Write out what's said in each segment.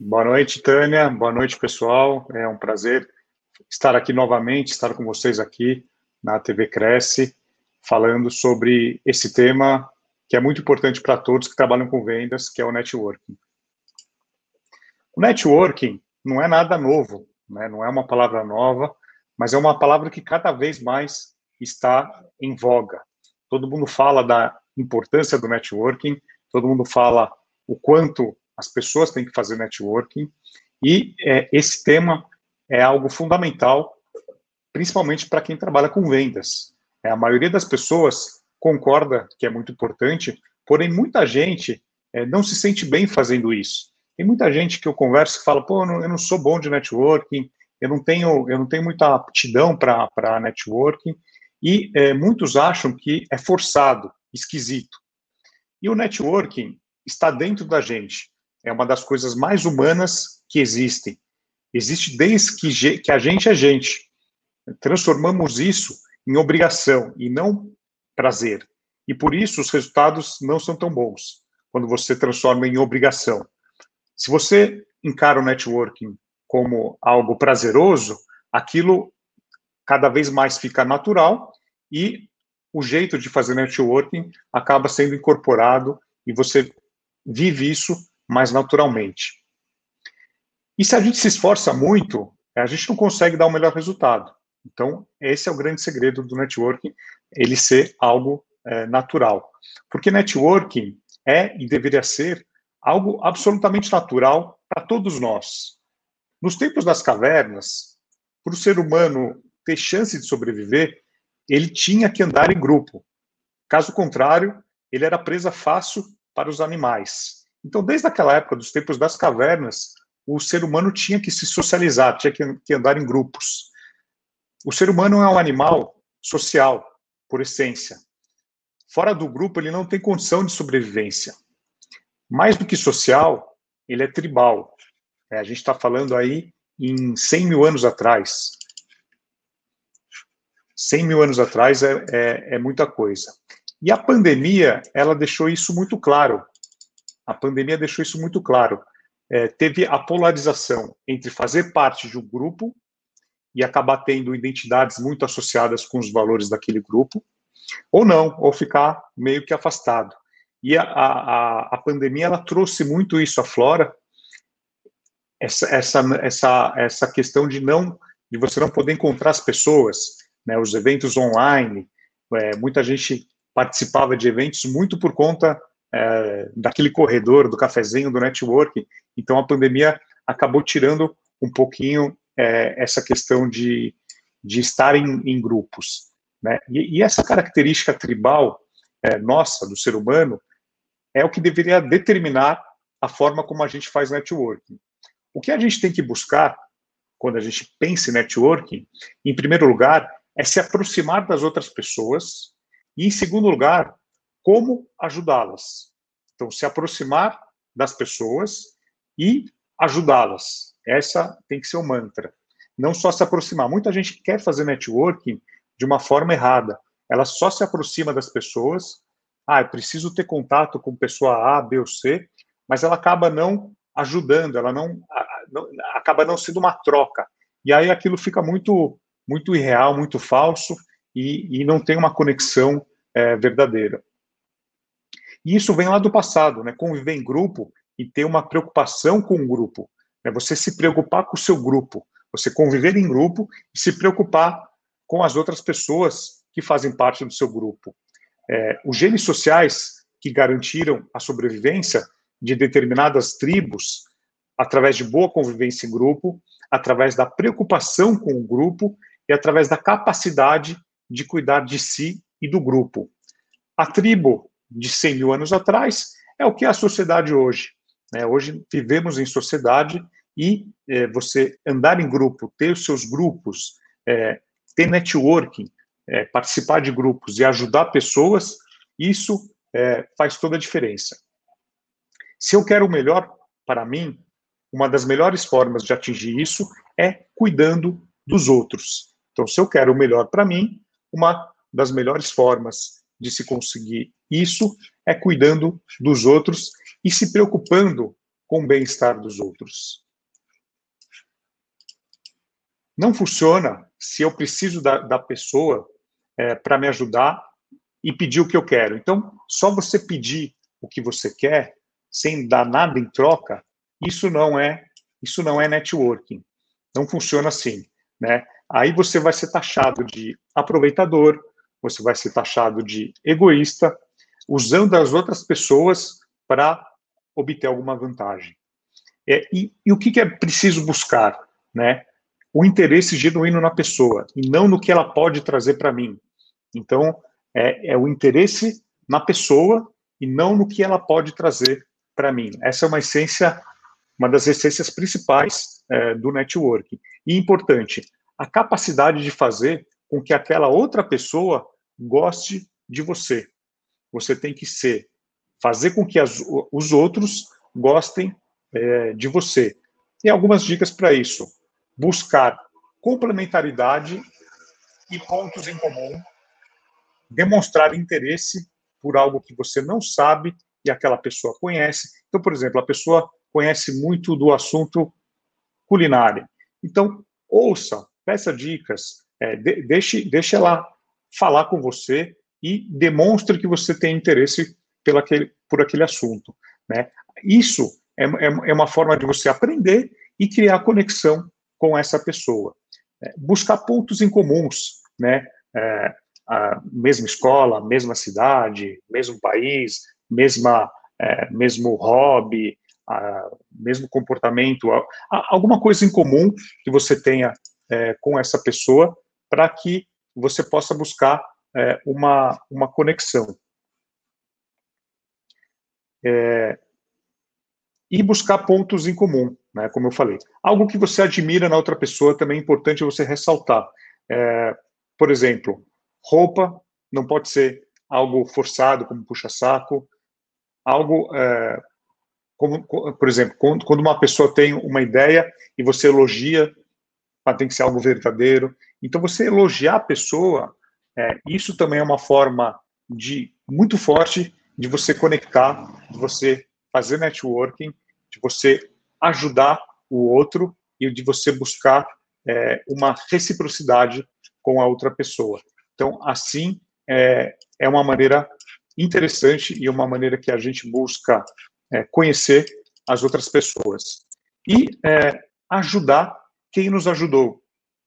Boa noite, Tânia. Boa noite, pessoal. É um prazer estar aqui novamente, estar com vocês aqui na TV Cresce, falando sobre esse tema que é muito importante para todos que trabalham com vendas, que é o networking. O networking não é nada novo, né? não é uma palavra nova, mas é uma palavra que cada vez mais está em voga. Todo mundo fala da importância do networking, todo mundo fala o quanto as pessoas têm que fazer networking, e é, esse tema é algo fundamental, principalmente para quem trabalha com vendas. É, a maioria das pessoas concorda que é muito importante, porém muita gente é, não se sente bem fazendo isso. Tem muita gente que eu converso que fala, pô, eu não, eu não sou bom de networking, eu não tenho, eu não tenho muita aptidão para networking, e é, muitos acham que é forçado, esquisito. E o networking está dentro da gente. É uma das coisas mais humanas que existem. Existe desde que, que a gente é gente. Transformamos isso em obrigação e não prazer. E por isso os resultados não são tão bons quando você transforma em obrigação. Se você encara o networking como algo prazeroso, aquilo cada vez mais fica natural e o jeito de fazer networking acaba sendo incorporado e você vive isso mais naturalmente. E se a gente se esforça muito, a gente não consegue dar o melhor resultado. Então, esse é o grande segredo do networking, ele ser algo é, natural. Porque networking é e deveria ser algo absolutamente natural para todos nós. Nos tempos das cavernas, para o ser humano ter chance de sobreviver, ele tinha que andar em grupo. Caso contrário, ele era presa fácil para os animais. Então, desde aquela época, dos tempos das cavernas, o ser humano tinha que se socializar, tinha que, andar em grupos. O ser humano é um animal social, por essência. Fora do grupo, ele não tem condição de sobrevivência. Mais do que social, ele é tribal. É, a gente está falando aí em 100 mil anos atrás. 100 mil anos atrás é, é, é muita coisa. E a pandemia, ela deixou isso muito claro. A pandemia deixou isso muito claro. É, teve a polarização entre fazer parte de um grupo e acabar tendo identidades muito associadas com os valores daquele grupo, ou não, ou ficar meio que afastado. E a, a, a pandemia ela trouxe muito isso à flora, essa, essa, essa, essa questão de não de você não poder encontrar as pessoas, né, os eventos online, é, muita gente participava de eventos muito por conta é, daquele corredor, do cafezinho, do network. Então a pandemia acabou tirando um pouquinho é, essa questão de, de estar em, em grupos. Né? E, e, essa característica tribal é, nossa, do ser humano, é o que deveria determinar a forma como a gente faz networking. O que a gente tem que buscar quando a gente pensa em networking, em primeiro lugar, é se aproximar das outras pessoas e, em segundo lugar, como ajudá-las. Então, se aproximar das pessoas e ajudá-las. Essa tem que ser o mantra. Não só se aproximar. Muita gente quer fazer networking de uma forma errada. Ela só se aproxima das pessoas. Ah, eu preciso ter contato com pessoa A, B ou C, mas ela acaba não ajudando, ela não, não acaba não sendo uma troca. E aí aquilo fica muito muito irreal, muito falso e, e não tem uma conexão é, verdadeira. E isso vem lá do passado, né? Conviver em grupo e ter uma preocupação com o grupo. Né? Você se preocupar com o seu grupo, você conviver em grupo e se preocupar com as outras pessoas que fazem parte do seu grupo. É, os genes sociais que garantiram a sobrevivência de determinadas tribos através de boa convivência em grupo, através da preocupação com o grupo e através da capacidade de cuidar de si e do grupo. A tribo de 100 mil anos atrás é o que é a sociedade hoje. Né? Hoje vivemos em sociedade e é, você andar em grupo, ter os seus grupos, é, ter networking, é, participar de grupos e ajudar pessoas, isso é, faz toda a diferença. Se eu quero o melhor para mim, uma das melhores formas de atingir isso é cuidando dos outros. Então, se eu quero o melhor para mim, uma das melhores formas de se conseguir isso é cuidando dos outros e se preocupando com o bem-estar dos outros. Não funciona se eu preciso da, da pessoa é, para me ajudar e pedir o que eu quero. Então, só você pedir o que você quer sem dar nada em troca, isso não é isso não é networking. Não funciona assim, né? Aí você vai ser taxado de aproveitador, você vai ser taxado de egoísta, usando as outras pessoas para obter alguma vantagem. É, e, e, o que, que é preciso buscar, né? O interesse genuíno na pessoa e não no que ela pode trazer para mim. Então, é, é o interesse na pessoa e não no que ela pode trazer para mim. Essa é uma essência, uma das essências principais é, do networking. E importante, a capacidade de fazer com que aquela outra pessoa goste de você. Você tem que ser, fazer com que as, os outros gostem é, de você. Tem algumas dicas para isso. Buscar complementaridade e pontos em comum. Demonstrar interesse por algo que você não sabe e aquela pessoa conhece. Então, por exemplo, a pessoa conhece muito do assunto culinária. Então, ouça, peça dicas, é, de, deixe, deixe ela falar com você e demonstre que você tem interesse pelo aquele, por aquele assunto. Né? Isso é, é, é uma forma de você aprender e criar conexão com essa pessoa. É, buscar pontos em comuns, né? É, a mesma escola, mesma cidade, mesmo país, mesma, é, mesmo hobby, a, mesmo comportamento, a, a, alguma coisa em comum que você tenha é, com essa pessoa para que você possa buscar é, uma, uma conexão. É, e buscar pontos em comum, né, como eu falei. Algo que você admira na outra pessoa também é importante você ressaltar. É, por exemplo, roupa não pode ser algo forçado, como puxa-saco, algo é, como, por exemplo, quando uma pessoa tem uma ideia e você elogia, tem que ser algo verdadeiro. Então, você elogiar a pessoa, é, isso também é uma forma de muito forte de você conectar, de você fazer networking, de você ajudar o outro e de você buscar é, uma reciprocidade com a outra pessoa. Então, assim, é, é uma maneira interessante e uma maneira que a gente busca é, conhecer as outras pessoas. E é, ajudar quem nos ajudou.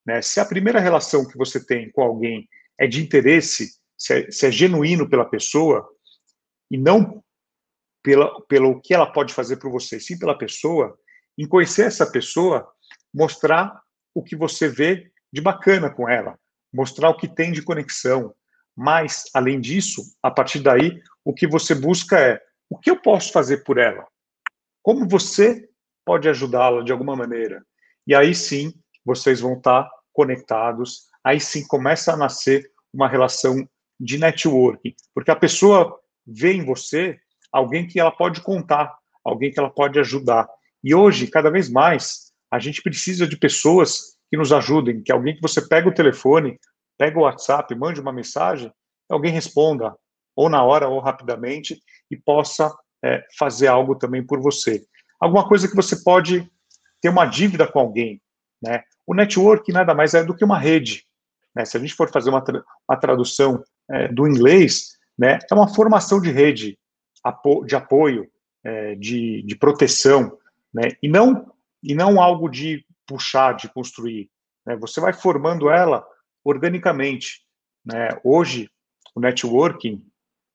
Né? Se a primeira relação que você tem com alguém é de interesse, se é, se é genuíno pela pessoa, e não pela, pelo que ela pode fazer por você, sim pela pessoa, em conhecer essa pessoa, mostrar o que você vê de bacana com ela, mostrar o que tem de conexão. Mas, além disso, a partir daí, o que você busca é o que eu posso fazer por ela? Como você pode ajudá-la de alguma maneira? E aí sim, vocês vão estar conectados, aí sim começa a nascer uma relação de networking, porque a pessoa vê em você alguém que ela pode contar, alguém que ela pode ajudar. E hoje, cada vez mais, a gente precisa de pessoas que nos ajudem, que alguém que você pega o telefone, pega o WhatsApp, mande uma mensagem, alguém responda, ou na hora ou rapidamente, e possa é, fazer algo também por você. Alguma coisa que você pode ter uma dívida com alguém. Né? O network nada mais é do que uma rede. Né? Se a gente for fazer uma, tra uma tradução é, do inglês, né, é uma formação de rede apo de apoio, é, de, de proteção, né? e, não, e não algo de puxar, de construir. Né? Você vai formando ela organicamente. Né? Hoje, o networking,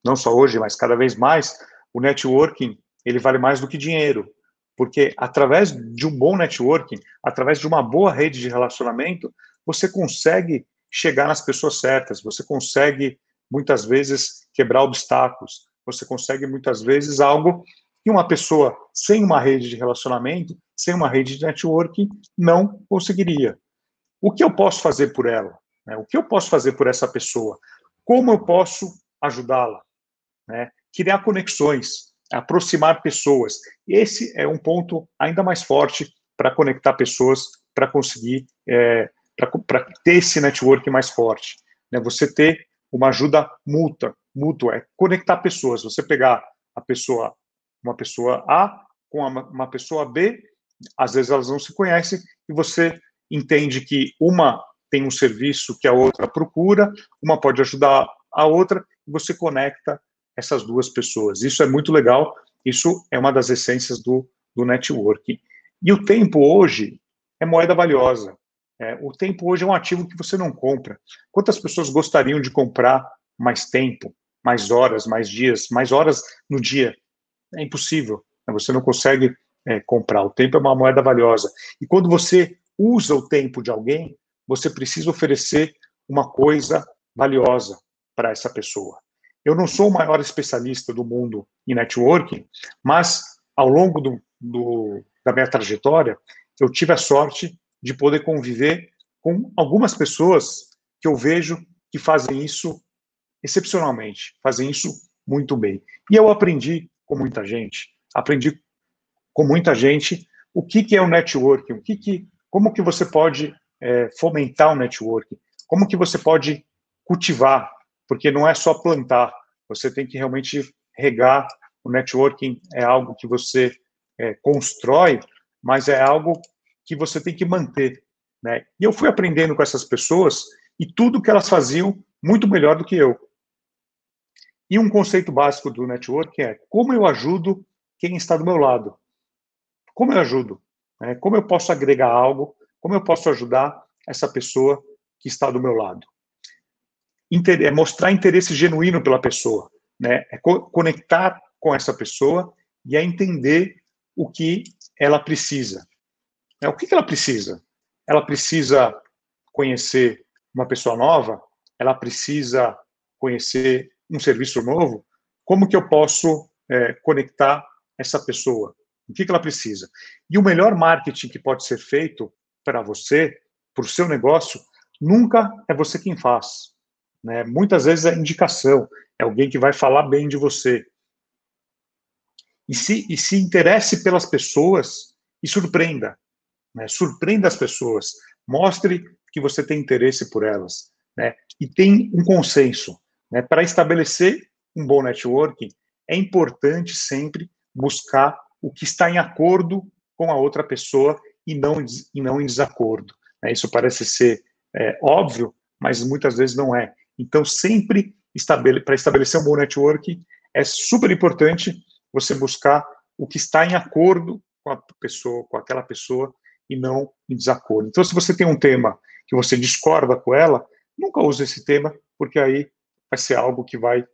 não só hoje, mas cada vez mais, o networking ele vale mais do que dinheiro. Porque através de um bom networking, através de uma boa rede de relacionamento, você consegue chegar nas pessoas certas, você consegue muitas vezes quebrar obstáculos, você consegue muitas vezes algo E uma pessoa sem uma rede de relacionamento, sem uma rede de networking, não conseguiria. O que eu posso fazer por ela? Né? O que eu posso fazer por essa pessoa? Como eu posso ajudá-la? Né? Criar conexões, aproximar pessoas. Esse é um ponto ainda mais forte para conectar pessoas, para conseguir, é, para ter esse network mais forte. Né? Você ter uma ajuda mútua, mútua, é conectar pessoas. Você pegar a pessoa, uma pessoa A com uma pessoa B, às vezes elas não se conhecem, e você entende que uma tem um serviço que a outra procura, uma pode ajudar a outra, e você conecta essas duas pessoas. Isso é muito legal, isso é uma das essências do, do networking. E o tempo hoje é moeda valiosa. É, o tempo hoje é um ativo que você não compra. Quantas pessoas gostariam de comprar mais tempo, mais horas, mais dias, mais horas no dia? É impossível. Né? Você não consegue é, comprar. O tempo é uma moeda valiosa. E quando você usa o tempo de alguém, você precisa oferecer uma coisa valiosa para essa pessoa. Eu não sou o maior especialista do mundo em networking, mas ao longo do, do, da minha trajetória, eu tive a sorte de poder conviver com algumas pessoas que eu vejo que fazem isso excepcionalmente, fazem isso muito bem. E eu aprendi com muita gente, aprendi com muita gente o que, que é o networking, o que, que como que você pode é, fomentar o networking, como que você pode cultivar, porque não é só plantar, você tem que realmente regar. O networking é algo que você é, constrói, mas é algo que você tem que manter. Né? E eu fui aprendendo com essas pessoas e tudo que elas faziam muito melhor do que eu. E um conceito básico do networking é como eu ajudo quem está do meu lado. Como eu ajudo? Né? Como eu posso agregar algo? Como eu posso ajudar essa pessoa que está do meu lado? Inter é mostrar interesse genuíno pela pessoa, né? É co conectar com essa pessoa e é entender o que ela precisa. É, o que, que ela precisa? Ela precisa conhecer uma pessoa nova? Ela precisa conhecer um serviço novo? Como que eu posso é, conectar essa pessoa? O que, que ela precisa? E o melhor marketing que pode ser feito para você, para o seu negócio, nunca é você quem faz. Né? Muitas vezes é indicação, é alguém que vai falar bem de você. E se, e se interesse pelas pessoas e surpreenda. Né? Surpreenda as pessoas. Mostre que você tem interesse por elas. Né? E tem um consenso. Né? Para estabelecer um bom networking, é importante sempre buscar o que está em acordo com a outra pessoa e não, e não em desacordo. Né? Isso parece ser é, óbvio, mas muitas vezes não é. Então, sempre estabele para estabelecer um bom network, é super importante você buscar o que está em acordo com a pessoa, com aquela pessoa, e não em desacordo. Então, se você tem um tema que você discorda com ela, nunca use esse tema, porque aí vai ser algo que vai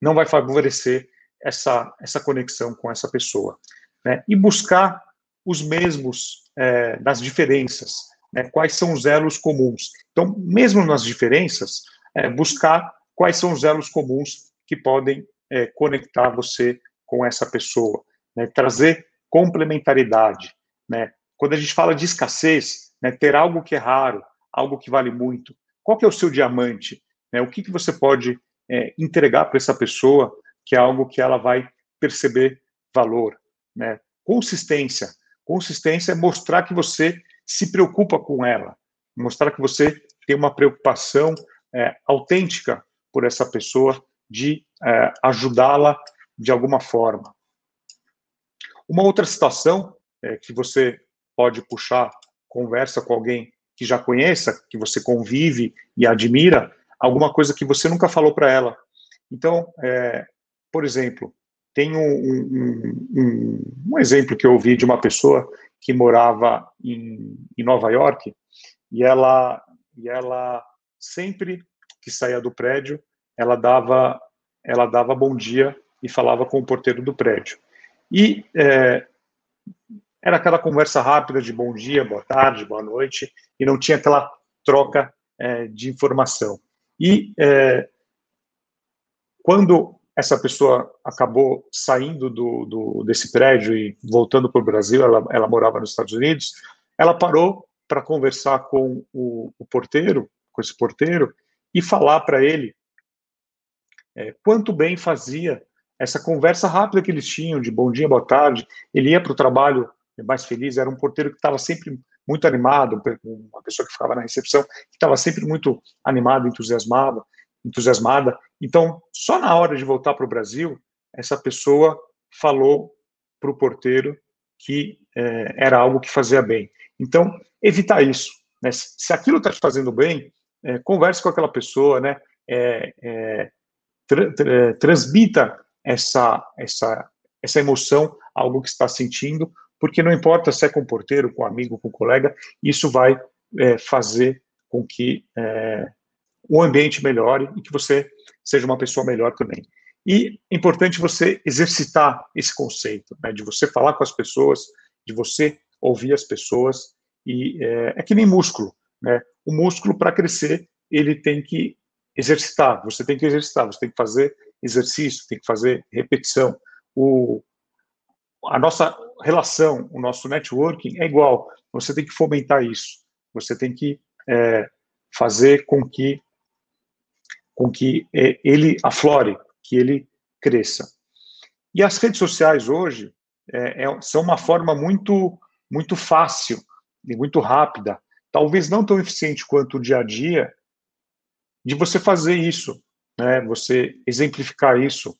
não vai favorecer essa, essa conexão com essa pessoa. Né? E buscar os mesmos é, nas diferenças, né? quais são os elos comuns. Então, mesmo nas diferenças, é, buscar quais são os elos comuns que podem é, conectar você com essa pessoa, né? trazer complementaridade. Né? Quando a gente fala de escassez, né, ter algo que é raro, algo que vale muito, qual que é o seu diamante? Né? O que, que você pode é, entregar para essa pessoa que é algo que ela vai perceber valor, né? Consistência. Consistência é mostrar que você se preocupa com ela, mostrar que você tem uma preocupação é, autêntica por essa pessoa de é, ajudá-la de alguma forma. Uma outra situação é, que você pode puxar conversa com alguém que já conheça, que você convive e admira, alguma coisa que você nunca falou para ela. Então, é, por exemplo, tem um, um, um, um, exemplo que eu ouvi de uma pessoa que morava em, em Nova York e ela, e ela sempre que saía do prédio, ela dava, ela dava bom dia e falava com o porteiro do prédio. E é, era aquela conversa rápida de bom dia, boa tarde, boa noite, e não tinha aquela troca é, de informação. E é, quando essa pessoa acabou saindo do, do desse prédio e voltando para o Brasil, ela, ela morava nos Estados Unidos, ela parou para conversar com o, o, porteiro, com esse porteiro, e falar para ele é, quanto bem fazia essa conversa rápida que eles tinham, de bom dia, boa tarde. Ele ia para o trabalho mais feliz, era um porteiro que estava sempre muito animado, uma pessoa que ficava na recepção, que estava sempre muito animado, entusiasmado, entusiasmada. Então, só na hora de voltar para o Brasil, essa pessoa falou para o porteiro que é, era algo que fazia bem. Então, evitar isso. Né? Se aquilo está te fazendo bem, é, converse com aquela pessoa, né? É, é tra tra transmita essa, essa, essa emoção, algo que está sentindo, porque não importa se é com o porteiro, com o amigo, com o colega, isso vai fazer com que o ambiente melhore e que você seja uma pessoa melhor também. E é importante você exercitar esse conceito, né, de você falar com as pessoas, de você ouvir as pessoas, e é, é que nem músculo, né? O músculo, para crescer, ele tem que exercitar, você tem que exercitar, você tem que fazer exercício, tem que fazer repetição. O, a nossa relação, o nosso networking é igual. Você tem que fomentar isso. Você tem que é, fazer com que com que é, ele aflore, que ele cresça. E as redes sociais hoje é, é, são uma forma muito muito fácil e muito rápida, talvez não tão eficiente quanto o dia a dia, de você fazer isso, né? Você exemplificar isso.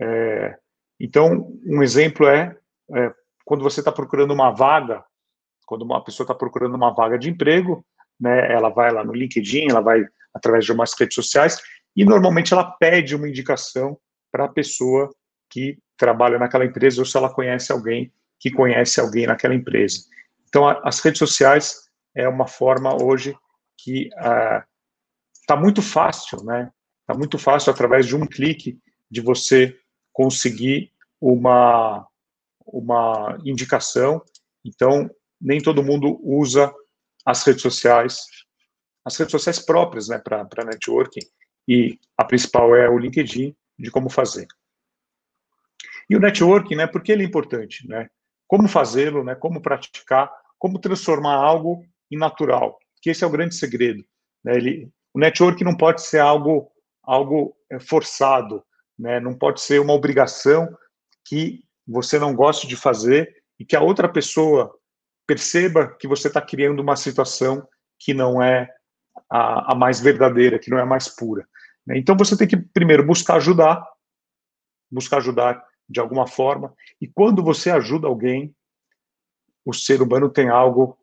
É, então, um exemplo é, é quando você está procurando uma vaga, quando uma pessoa está procurando uma vaga de emprego, né? Ela vai lá no LinkedIn, ela vai através de umas redes sociais e normalmente ela pede uma indicação para a pessoa que trabalha naquela empresa ou se ela conhece alguém que conhece alguém naquela empresa. Então, a, as redes sociais é uma forma hoje que está uh, muito fácil, né? Está muito fácil através de um clique de você conseguir uma uma indicação. Então, nem todo mundo usa as redes sociais, as redes sociais próprias, né, para networking e a principal é o LinkedIn, de como fazer. E o networking, né, por que ele é importante, né? Como fazê-lo, né, como praticar, como transformar algo em natural, que esse é o grande segredo. Né? Ele, o networking não pode ser algo, algo é, forçado, né? não pode ser uma obrigação que você não goste de fazer e que a outra pessoa perceba que você está criando uma situação que não é a, a mais verdadeira, que não é a mais pura. Né? Então você tem que primeiro buscar ajudar, buscar ajudar de alguma forma, e quando você ajuda alguém, o ser humano tem algo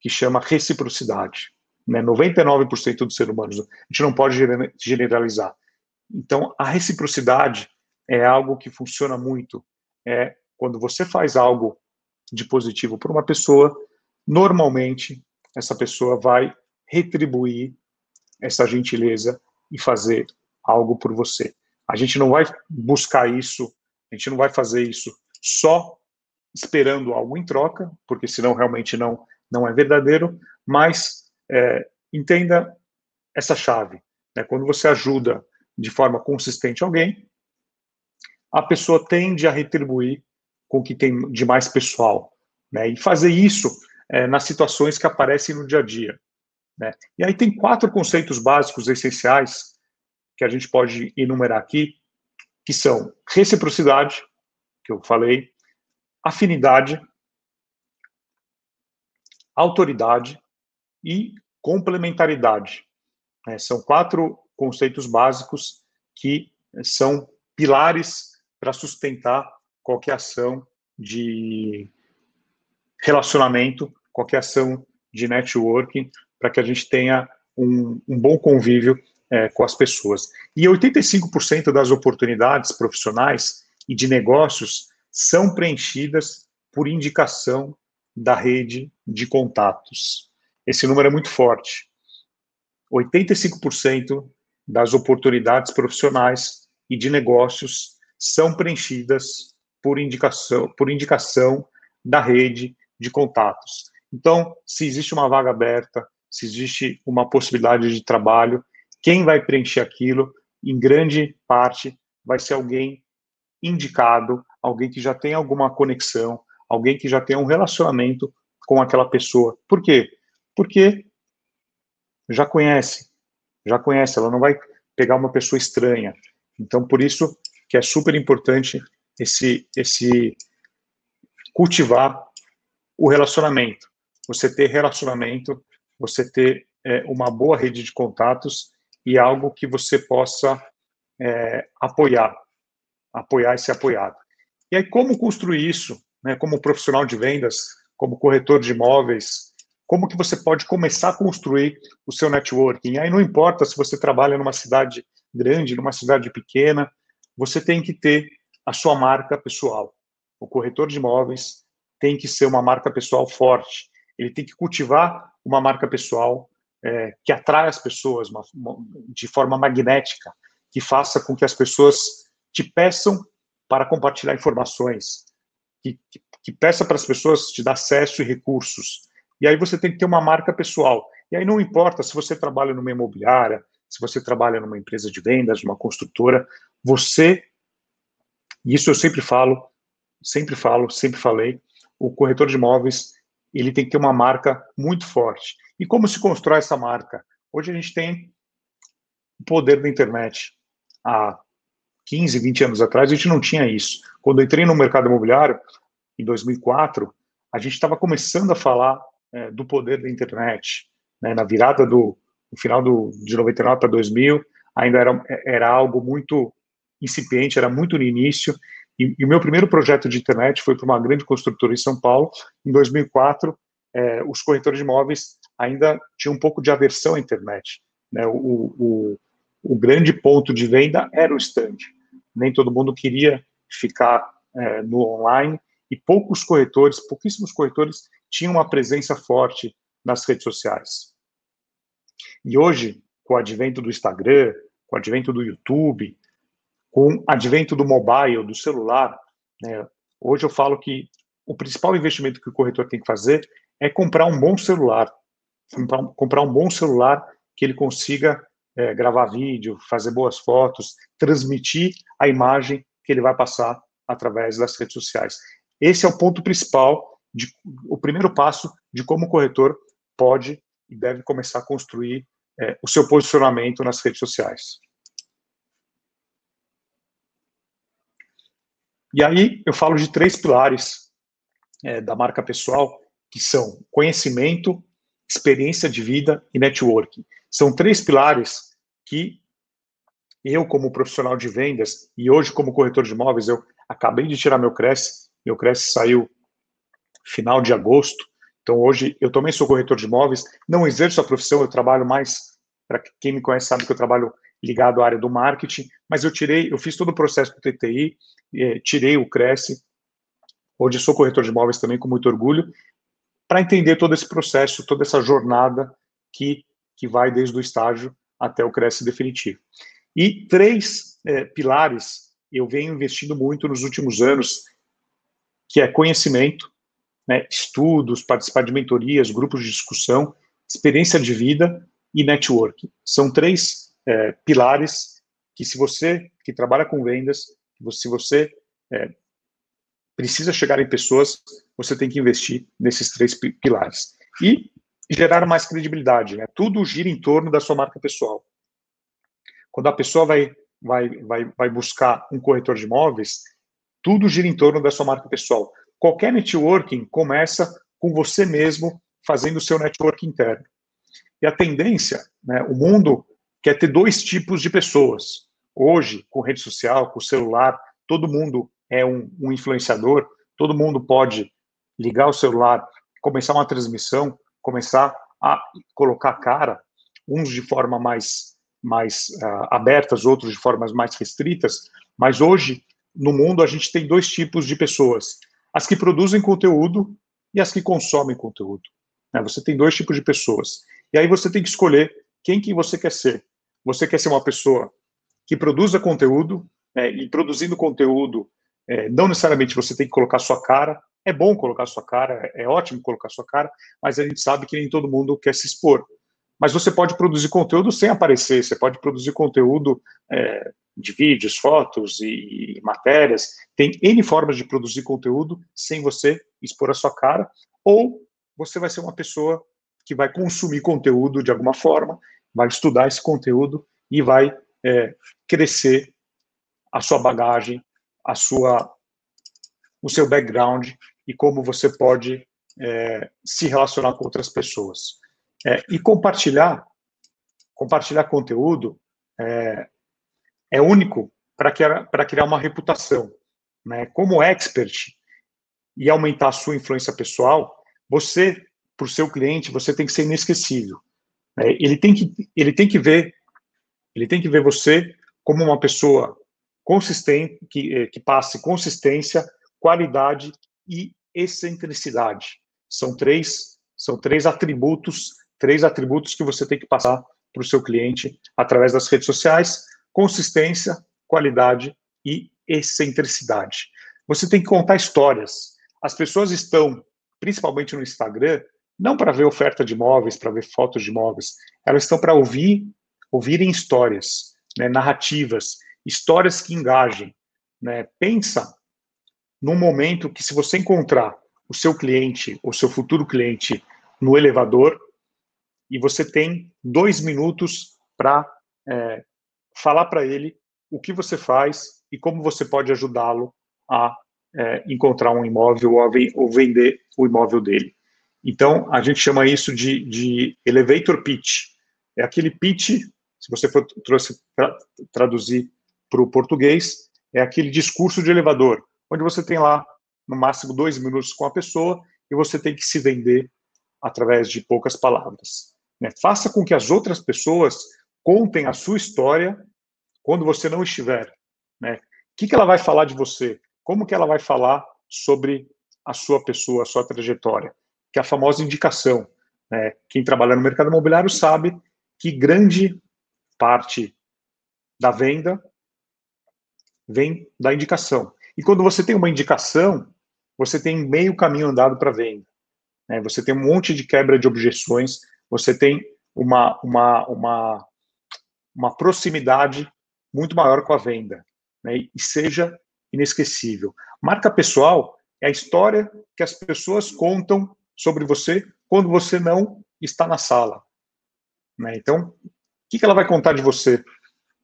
que chama reciprocidade. Né? 99% dos seres humanos, a gente não pode generalizar. Então, a reciprocidade é algo que funciona muito. É quando você faz algo de positivo para uma pessoa, normalmente essa pessoa vai retribuir essa gentileza e fazer algo por você. A gente não vai buscar isso, a gente não vai fazer isso só esperando algo em troca, porque senão realmente não não é verdadeiro, mas é, entenda essa chave. Né? Quando você ajuda de forma consistente alguém, a pessoa tende a retribuir com o que tem de mais pessoal. Né? E fazer isso é, nas situações que aparecem no dia a dia. Né? E aí tem quatro conceitos básicos essenciais que a gente pode enumerar aqui, que são reciprocidade, que eu falei, afinidade, autoridade e complementaridade. É, são quatro conceitos básicos que são pilares para sustentar qualquer ação de relacionamento, qualquer ação de networking, para que a gente tenha um, um bom convívio é, com as pessoas. E 85% das oportunidades profissionais e de negócios são preenchidas por indicação da rede de contatos. Esse número é muito forte. 85% das oportunidades profissionais e de negócios são preenchidas por indicação, por indicação da rede de contatos. Então, se existe uma vaga aberta, se existe uma possibilidade de trabalho, quem vai preencher aquilo, em grande parte, vai ser alguém indicado, alguém que já tem alguma conexão, alguém que já tem um relacionamento com aquela pessoa. Por quê? Porque já conhece, já conhece, ela não vai pegar uma pessoa estranha. Então, por isso que é super importante esse, esse cultivar o relacionamento. Você ter relacionamento, você ter é, uma boa rede de contatos e algo que você possa é, apoiar, apoiar e ser apoiado. E aí, como construir isso, né, como profissional de vendas, como corretor de imóveis, como que você pode começar a construir o seu networking? Aí não importa se você trabalha numa cidade grande, numa cidade pequena, você tem que ter a sua marca pessoal. O corretor de imóveis tem que ser uma marca pessoal forte. Ele tem que cultivar uma marca pessoal é, que atrai as pessoas uma, uma, de forma magnética, que faça com que as pessoas te peçam para compartilhar informações, que, que, que peça para as pessoas te dar acesso e recursos. E aí você tem que ter uma marca pessoal. E aí não importa se você trabalha numa imobiliária, se você trabalha numa empresa de vendas, numa construtora, você, e isso eu sempre falo, sempre falo, sempre falei, o corretor de imóveis, ele tem que ter uma marca muito forte. E como se constrói essa marca? Hoje a gente tem o poder da internet. Há 15, 20 anos atrás, a gente não tinha isso. Quando eu entrei no mercado imobiliário, em 2004, a gente estava começando a falar é, do poder da internet. Né? Na virada do final do, de 99 para 2000, ainda era, era algo muito incipiente, era muito no início. E, e o meu primeiro projeto de internet foi para uma grande construtora em São Paulo. Em 2004, é, os corretores de imóveis ainda tinham um pouco de aversão à internet. Né? O, o, o grande ponto de venda era o stand. Nem todo mundo queria ficar é, no online e poucos corretores, pouquíssimos corretores tinham uma presença forte nas redes sociais. E hoje, com o advento do Instagram, com o advento do YouTube, com o advento do mobile, do celular, né, hoje eu falo que o principal investimento que o corretor tem que fazer é comprar um bom celular. Comprar um bom celular que ele consiga é, gravar vídeo, fazer boas fotos, transmitir a imagem que ele vai passar através das redes sociais. Esse é o ponto principal, de, o primeiro passo de como o corretor pode e deve começar a construir é, o seu posicionamento nas redes sociais. E aí eu falo de três pilares é, da marca pessoal, que são conhecimento, experiência de vida e networking. São três pilares que eu, como profissional de vendas, e hoje como corretor de imóveis, eu acabei de tirar meu Cresce, meu Cresce saiu final de agosto, então hoje eu também sou corretor de imóveis, não exerço a profissão, eu trabalho mais, para quem me conhece sabe que eu trabalho ligado à área do marketing, mas eu tirei, eu fiz todo o processo do TTI, eh, tirei o Cresce, hoje sou corretor de imóveis também com muito orgulho, para entender todo esse processo, toda essa jornada que, que vai desde o estágio até o Cresce definitivo. E três eh, pilares eu venho investindo muito nos últimos anos, que é conhecimento, né, estudos, participar de mentorias, grupos de discussão, experiência de vida e networking. São três é, pilares que, se você que trabalha com vendas, se você é, precisa chegar em pessoas, você tem que investir nesses três pilares. E gerar mais credibilidade. Né? Tudo gira em torno da sua marca pessoal. Quando a pessoa vai, vai, vai, vai buscar um corretor de imóveis, tudo gira em torno da sua marca pessoal. Qualquer networking começa com você mesmo fazendo o seu network interno. E a tendência, né, o mundo quer ter dois tipos de pessoas. Hoje, com rede social, com celular, todo mundo é um, um influenciador, todo mundo pode ligar o celular, começar uma transmissão, começar a colocar cara, uns de forma mais, mais uh, abertas, outros de formas mais restritas, mas hoje, no mundo, a gente tem dois tipos de pessoas as que produzem conteúdo e as que consomem conteúdo. Né? Você tem dois tipos de pessoas. E aí você tem que escolher quem que você quer ser. Você quer ser uma pessoa que produza conteúdo, né? e produzindo conteúdo, é, não necessariamente você tem que colocar sua cara. É bom colocar sua cara, é ótimo colocar sua cara, mas a gente sabe que nem todo mundo quer se expor. Mas você pode produzir conteúdo sem aparecer, você pode produzir conteúdo é, de vídeos, fotos e, e matérias. Tem N formas de produzir conteúdo sem você expor a sua cara, ou você vai ser uma pessoa que vai consumir conteúdo de alguma forma, vai estudar esse conteúdo e vai é, crescer a sua bagagem, a sua, o seu background e como você pode é, se relacionar com outras pessoas. É, e compartilhar, compartilhar conteúdo é, é único para criar, criar uma reputação. Né? Como expert e aumentar a sua influência pessoal, você, para o seu cliente, você tem que ser inesquecível. Né? Ele, tem que, ele tem que ver ele tem que ver você como uma pessoa consistente, que, eh, que passe consistência, qualidade e excentricidade. São três, são três atributos, três atributos que você tem que passar para o seu cliente através das redes sociais: consistência, qualidade e excentricidade. Você tem que contar histórias. As pessoas estão, principalmente no Instagram, não para ver oferta de imóveis, para ver fotos de imóveis, elas estão para ouvir ouvirem histórias, né, narrativas, histórias que engajem. Né? Pensa num momento que se você encontrar o seu cliente, ou seu futuro cliente, no elevador, e você tem dois minutos para é, falar para ele o que você faz e como você pode ajudá-lo a é, encontrar um imóvel ou, a, ou, vender o imóvel dele. Então, a gente chama isso de, de elevator pitch. É aquele pitch se você for trouxe, tra, traduzir para o português, é aquele discurso de elevador, onde você tem lá, no máximo, dois minutos com a pessoa e você tem que se vender através de poucas palavras. Né? Faça com que as outras pessoas contem a sua história quando você não estiver. Né? O que, que ela vai falar de você? Como que ela vai falar sobre a sua pessoa, a sua trajetória? Que é a famosa indicação. Né? Quem trabalha no mercado imobiliário sabe que grande parte da venda vem da indicação. E quando você tem uma indicação, você tem meio caminho andado para venda. Né? Você tem um monte de quebra de objeções, você tem uma, uma, uma, uma proximidade muito maior com a venda. Né? E seja inesquecível. Marca pessoal é a história que as pessoas contam sobre você quando você não está na sala. Né? Então, o que, que ela vai contar de você? O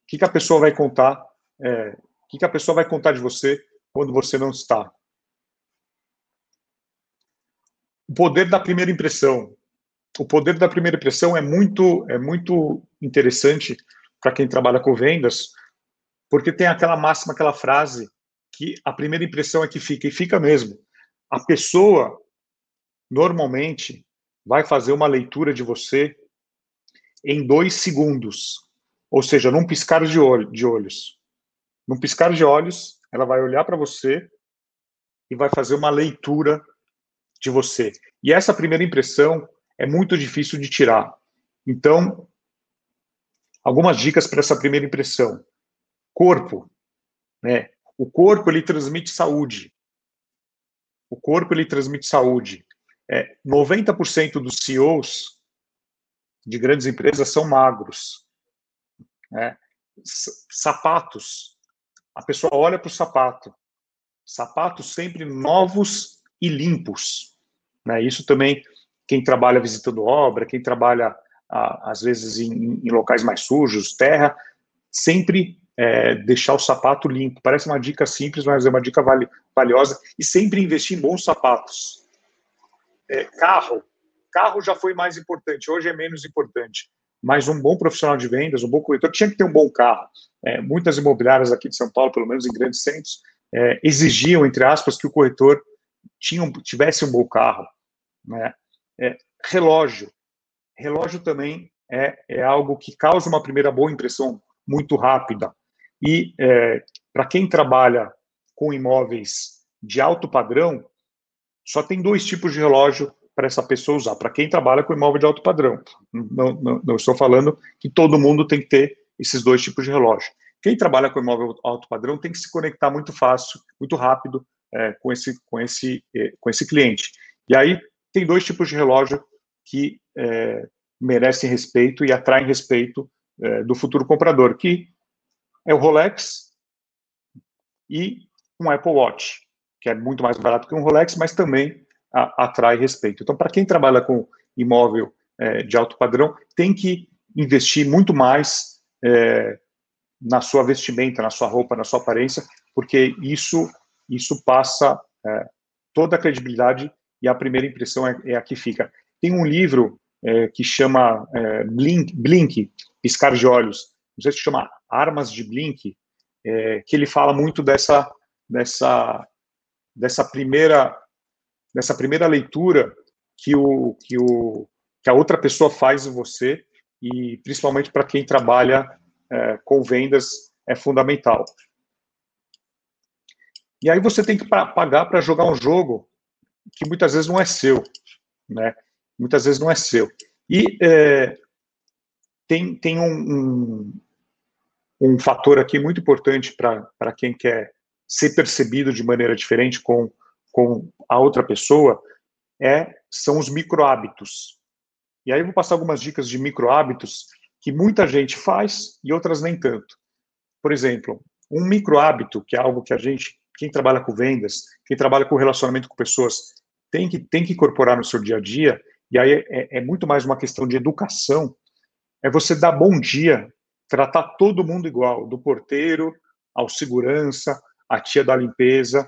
que, que a pessoa vai contar? É, o que, que a pessoa vai contar de você quando você não está? O poder da primeira impressão. O poder da primeira impressão é muito, é muito interessante para quem trabalha com vendas, porque tem aquela máxima, aquela frase que a primeira impressão é que fica, e fica mesmo. A pessoa, normalmente, vai fazer uma leitura de você em dois segundos. Ou seja, num piscar de, olho, de olhos. Num piscar de olhos, ela vai olhar para você e vai fazer uma leitura de você. E essa primeira impressão é muito difícil de tirar. Então, algumas dicas para essa primeira impressão. Corpo, né? O corpo ele transmite saúde. O corpo ele transmite saúde. É, 90% dos CEOs de grandes empresas são magros. Né? Sapatos. A pessoa olha para o sapato. Sapatos sempre novos e limpos. Né? Isso também, quem trabalha visitando obra, quem trabalha, às vezes, em, em locais mais sujos, terra, sempre é, deixar o sapato limpo. Parece uma dica simples, mas é uma dica vali, valiosa. E sempre investir em bons sapatos. É, carro, Carro já foi mais importante, hoje é menos importante. Mas um bom profissional de vendas, um bom corretor, tinha que ter um bom carro. É, muitas imobiliárias aqui de São Paulo, pelo menos em grandes centros, é, exigiam, entre aspas, que o corretor tinha, tivesse um bom carro. Né? É, relógio. Relógio também é, é algo que causa uma primeira boa impressão muito rápida. E é, para quem trabalha com imóveis de alto padrão, só tem dois tipos de relógio para essa pessoa usar, para quem trabalha com imóvel de alto padrão. Não, não, não, estou falando que todo mundo tem que ter esses dois tipos de relógio. Quem trabalha com imóvel alto padrão tem que se conectar muito fácil, muito rápido é, com, esse, com, esse, é, com esse cliente. E aí tem dois tipos de relógio que é, merecem respeito e atraem respeito é, do futuro comprador, que é o Rolex e um Apple Watch, que é muito mais barato que um Rolex, mas também a, atrai respeito. Então, para quem trabalha com imóvel é, de alto padrão, tem que investir muito mais é, na sua vestimenta, na sua roupa, na sua aparência, porque isso isso passa é, toda a credibilidade e a primeira impressão é, é a que fica. Tem um livro é, que chama é, Blink, Blink, Piscar de Olhos, não sei se chama Armas de Blink, que ele fala muito dessa, dessa, dessa primeira dessa primeira leitura que, o, que, o, que a outra pessoa faz em você, e principalmente para quem trabalha é, com vendas, é fundamental. E aí você tem que pagar para jogar um jogo que muitas vezes não é seu, né? Muitas vezes não é seu. E é, tem, tem um, um, um, fator aqui muito importante para quem quer ser percebido de maneira diferente com, com a outra pessoa, é, são os micro hábitos. E aí eu vou passar algumas dicas de micro hábitos que muita gente faz e outras nem tanto. Por exemplo, um micro hábito, que é algo que a gente, quem trabalha com vendas, quem trabalha com relacionamento com pessoas, tem que, tem que incorporar no seu dia a dia, e aí é, é muito mais uma questão de educação, é você dar bom dia, tratar todo mundo igual, do porteiro ao segurança, a tia da limpeza,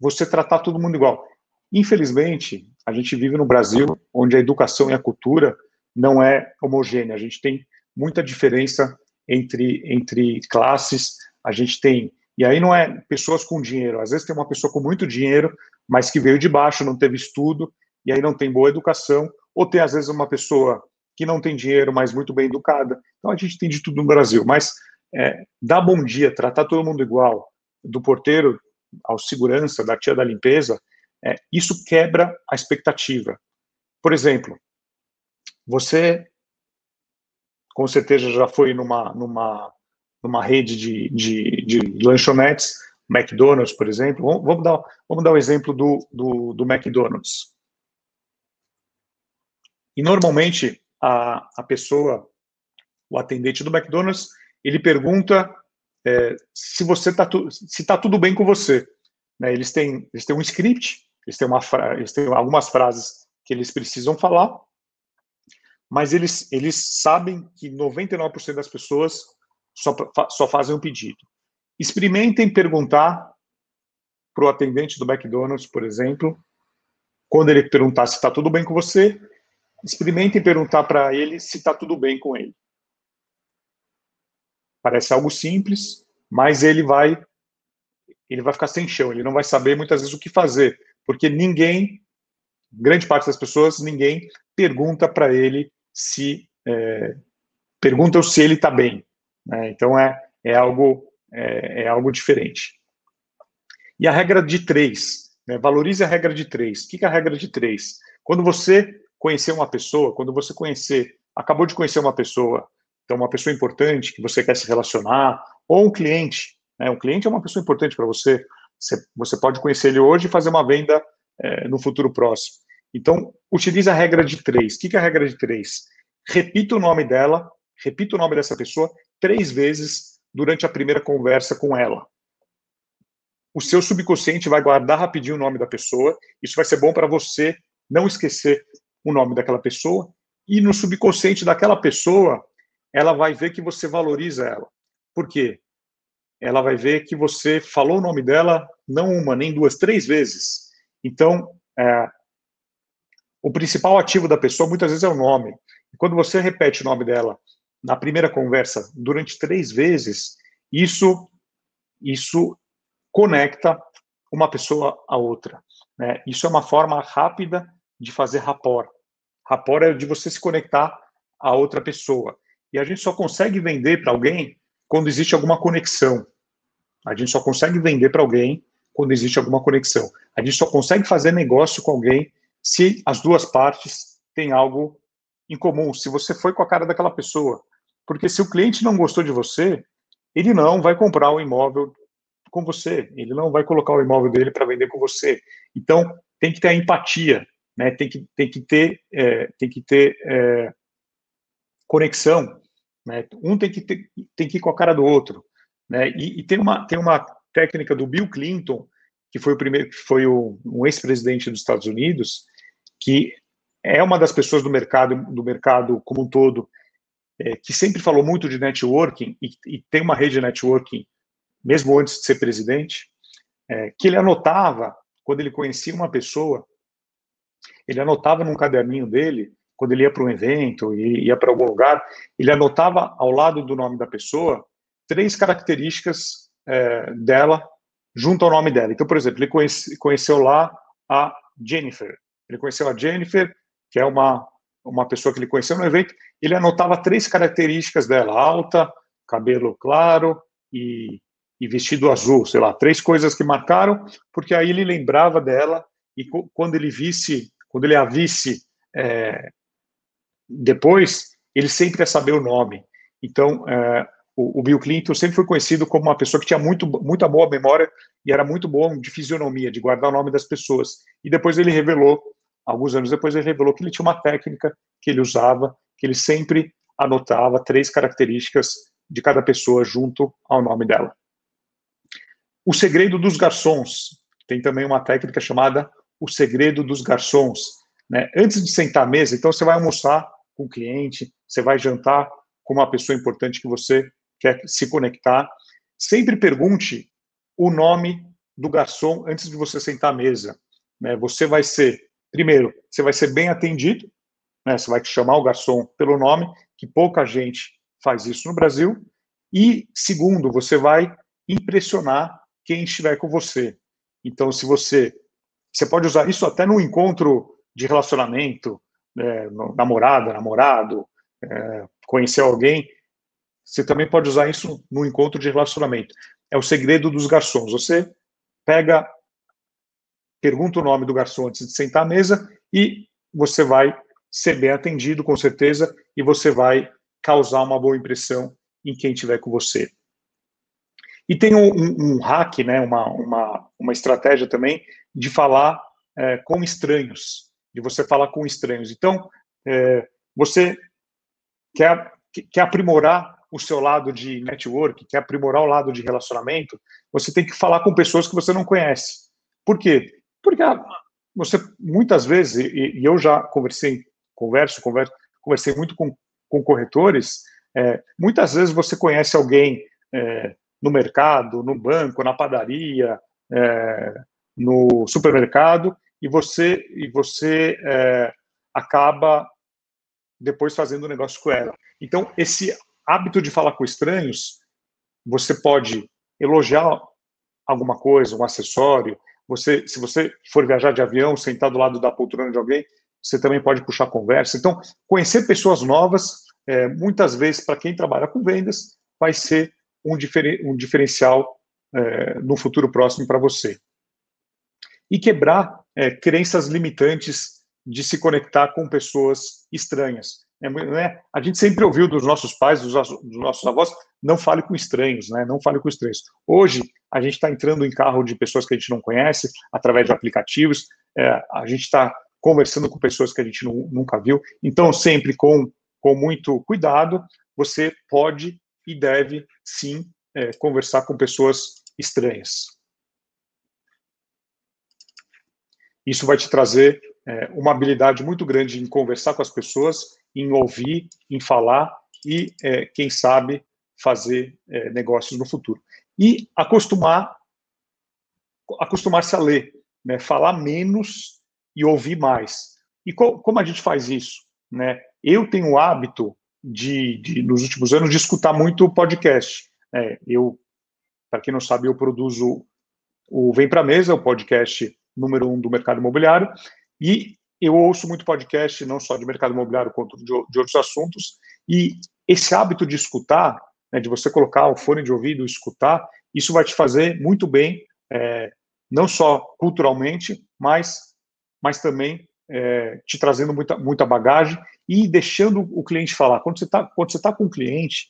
você tratar todo mundo igual. Infelizmente, a gente vive no Brasil onde a educação e a cultura não é homogênea. A gente tem muita diferença entre, entre classes. A gente tem. E aí não é pessoas com dinheiro. Às vezes tem uma pessoa com muito dinheiro, mas que veio de baixo, não teve estudo, e aí não tem boa educação. Ou tem, às vezes, uma pessoa que não tem dinheiro, mas muito bem educada. Então a gente tem de tudo no Brasil. Mas é, dar bom dia, tratar todo mundo igual, do porteiro ao segurança, da tia da limpeza, é, isso quebra a expectativa. Por exemplo, você com certeza já foi numa, numa, numa rede de, de, de lanchonetes, McDonald's, por exemplo. Vamos, vamos, dar, vamos dar o exemplo do, do, do McDonald's. E normalmente a, a pessoa, o atendente do McDonald's, ele pergunta é, se você está se tá tudo bem com você. Né? Eles têm eles têm um script, eles têm uma eles têm algumas frases que eles precisam falar, mas eles eles sabem que 99% das pessoas só só fazem um pedido. Experimentem perguntar para o atendente do McDonald's, por exemplo, quando ele perguntar se está tudo bem com você, experimentem perguntar para ele se está tudo bem com ele. Parece algo simples, mas ele vai ele vai ficar sem chão, ele não vai saber muitas vezes o que fazer, porque ninguém, grande parte das pessoas, ninguém pergunta para ele se é, se ele está bem. Né? Então é, é algo é, é, algo diferente. E a regra de três, né? valorize a regra de três. O que é a regra de três? Quando você conhecer uma pessoa, quando você conhecer, acabou de conhecer uma pessoa, então uma pessoa importante que você quer se relacionar, ou um cliente, né? um cliente é uma pessoa importante para você, você, pode conhecer ele hoje e fazer uma venda é, no futuro próximo. Então, utilize a regra de três. O que é a regra de três? Repita o nome dela, repita o nome dessa pessoa três vezes durante a primeira conversa com ela. O seu subconsciente vai guardar rapidinho o nome da pessoa. Isso vai ser bom para você não esquecer o nome daquela pessoa. E no subconsciente daquela pessoa, ela vai ver que você valoriza ela. Por quê? Ela vai ver que você falou o nome dela não uma, nem duas, três vezes. Então, é, o principal ativo da pessoa muitas vezes é o nome. E quando você repete o nome dela na primeira conversa durante três vezes, isso isso conecta uma pessoa a outra. Né? Isso é uma forma rápida de fazer rapport. Rapport é de você se conectar a outra pessoa. E a gente só consegue vender para alguém quando existe alguma conexão. A gente só consegue vender para alguém quando existe alguma conexão. A gente só consegue fazer negócio com alguém se as duas partes têm algo em comum. Se você foi com a cara daquela pessoa. Porque se o cliente não gostou de você, ele não vai comprar o imóvel com você. Ele não vai colocar o imóvel dele para vender com você. Então, tem que ter a empatia, né? tem, que, tem que ter, é, tem que ter é, conexão. Né? Um tem que, ter, tem que ir com a cara do outro. Né? E, e, tem, uma, tem uma técnica do Bill Clinton, que foi o primeiro, que foi o, um ex-presidente dos Estados Unidos, que é uma das pessoas do mercado, do mercado como um todo, é, que sempre falou muito de networking e, e, tem uma rede de networking, mesmo antes de ser presidente, é, que ele anotava, quando ele conhecia uma pessoa, ele anotava num caderninho dele, quando ele ia para um evento e ia para algum lugar, ele anotava ao lado do nome da pessoa três características é, dela junto ao nome dela. Então, por exemplo, ele conhece, conheceu lá a Jennifer. Ele conheceu a Jennifer, que é uma, uma pessoa que ele conheceu no evento. Ele anotava três características dela: alta, cabelo claro e, e vestido azul, sei lá, três coisas que marcaram, porque aí ele lembrava dela e quando ele visse, quando ele a visse é, depois, ele sempre ia saber o nome. Então, é, o, o, Bill Clinton sempre foi conhecido como uma pessoa que tinha muito, muita boa memória e era muito bom de fisionomia, de guardar o nome das pessoas. E depois ele revelou, alguns anos depois, ele revelou que ele tinha uma técnica que ele usava, que ele sempre anotava três características de cada pessoa junto ao nome dela. O segredo dos garçons. Tem também uma técnica chamada o segredo dos garçons. Né? Antes de sentar à mesa, então você vai almoçar com o cliente, você vai jantar com uma pessoa importante que você quer se conectar, sempre pergunte o nome do garçom antes de você sentar à mesa. Né? Você vai ser, primeiro, você vai ser bem atendido, né? você vai chamar o garçom pelo nome, que pouca gente faz isso no Brasil, e segundo, você vai impressionar quem estiver com você. Então, se você, você pode usar isso até no encontro de relacionamento, né, namorada, namorado, é, conhecer alguém, você também pode usar isso no encontro de relacionamento. É o segredo dos garçons. Você pega, pergunta o nome do garçom antes de sentar à mesa e você vai ser bem atendido, com certeza, e você vai causar uma boa impressão em quem estiver com você. E tem um, um, um hack, né, uma, uma, uma estratégia também de falar é, com estranhos, de você falar com estranhos. Então, é, você quer, quer aprimorar o seu lado de network, quer aprimorar o lado de relacionamento, você tem que falar com pessoas que você não conhece. Por quê? Porque ah, você, muitas vezes, e, e eu já conversei, converso, converso, conversei muito com, com corretores, é, muitas vezes você conhece alguém é, no mercado, no banco, na padaria, é, no supermercado, e você, e você é, acaba depois fazendo negócio com ela. Então, esse hábito de falar com estranhos, você pode elogiar alguma coisa, um acessório. Você, se você for viajar de avião, sentar do lado da poltrona de alguém, você também pode puxar conversa. Então, conhecer pessoas novas, é, muitas vezes, para quem trabalha com vendas, vai ser um, diferen, um diferencial é, no futuro próximo para você. E quebrar é, crenças limitantes de se conectar com pessoas estranhas. É, né? A gente sempre ouviu dos nossos pais, dos, dos, nossos avós, não fale com estranhos, né? não fale com estranhos. Hoje, a gente está entrando em carro de pessoas que a gente não conhece, através de aplicativos, é, a gente está conversando com pessoas que a gente não, nunca viu. Então, sempre com, com muito cuidado, você pode e deve, sim, é, conversar com pessoas estranhas. Isso vai te trazer é, uma habilidade muito grande em conversar com as pessoas, em ouvir, em falar e, é, quem sabe, fazer é, negócios no futuro. E acostumar, acostumar-se a ler, né? falar menos e ouvir mais. E co como a gente faz isso? Né? Eu tenho o hábito de, de, nos últimos anos, de escutar muito podcast. É, eu, para quem não sabe, eu produzo o Vem Para Mesa, o podcast número um do mercado imobiliário, e eu ouço muito podcast, não só de mercado imobiliário, quanto de, de outros assuntos, e esse hábito de escutar, né, de você colocar o fone de ouvido e escutar, isso vai te fazer muito bem, é, não só culturalmente, mas, mas também é, te trazendo muita, muita bagagem e deixando o cliente falar. Quando você está tá com o cliente,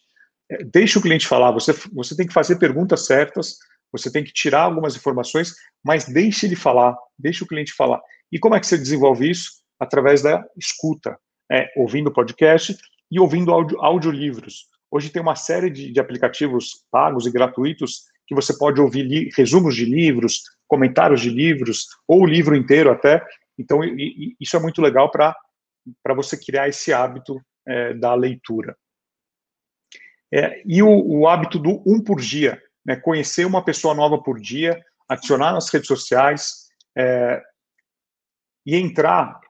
é, deixa o cliente falar, você, você tem que fazer perguntas certas, você tem que tirar algumas informações, mas deixe ele falar, deixe o cliente falar. E como é que você desenvolve isso? Através da escuta, é, ouvindo podcast e ouvindo audio, audiolivros. hoje tem uma série de, de aplicativos pagos e gratuitos que você pode ouvir resumos de livros, comentários de livros, ou o livro inteiro até. Então, e, e, isso é muito legal para você criar esse hábito é, da leitura. É, e o, o, hábito do um por dia, né, conhecer uma pessoa nova por dia, adicionar nas redes sociais é, e entrar.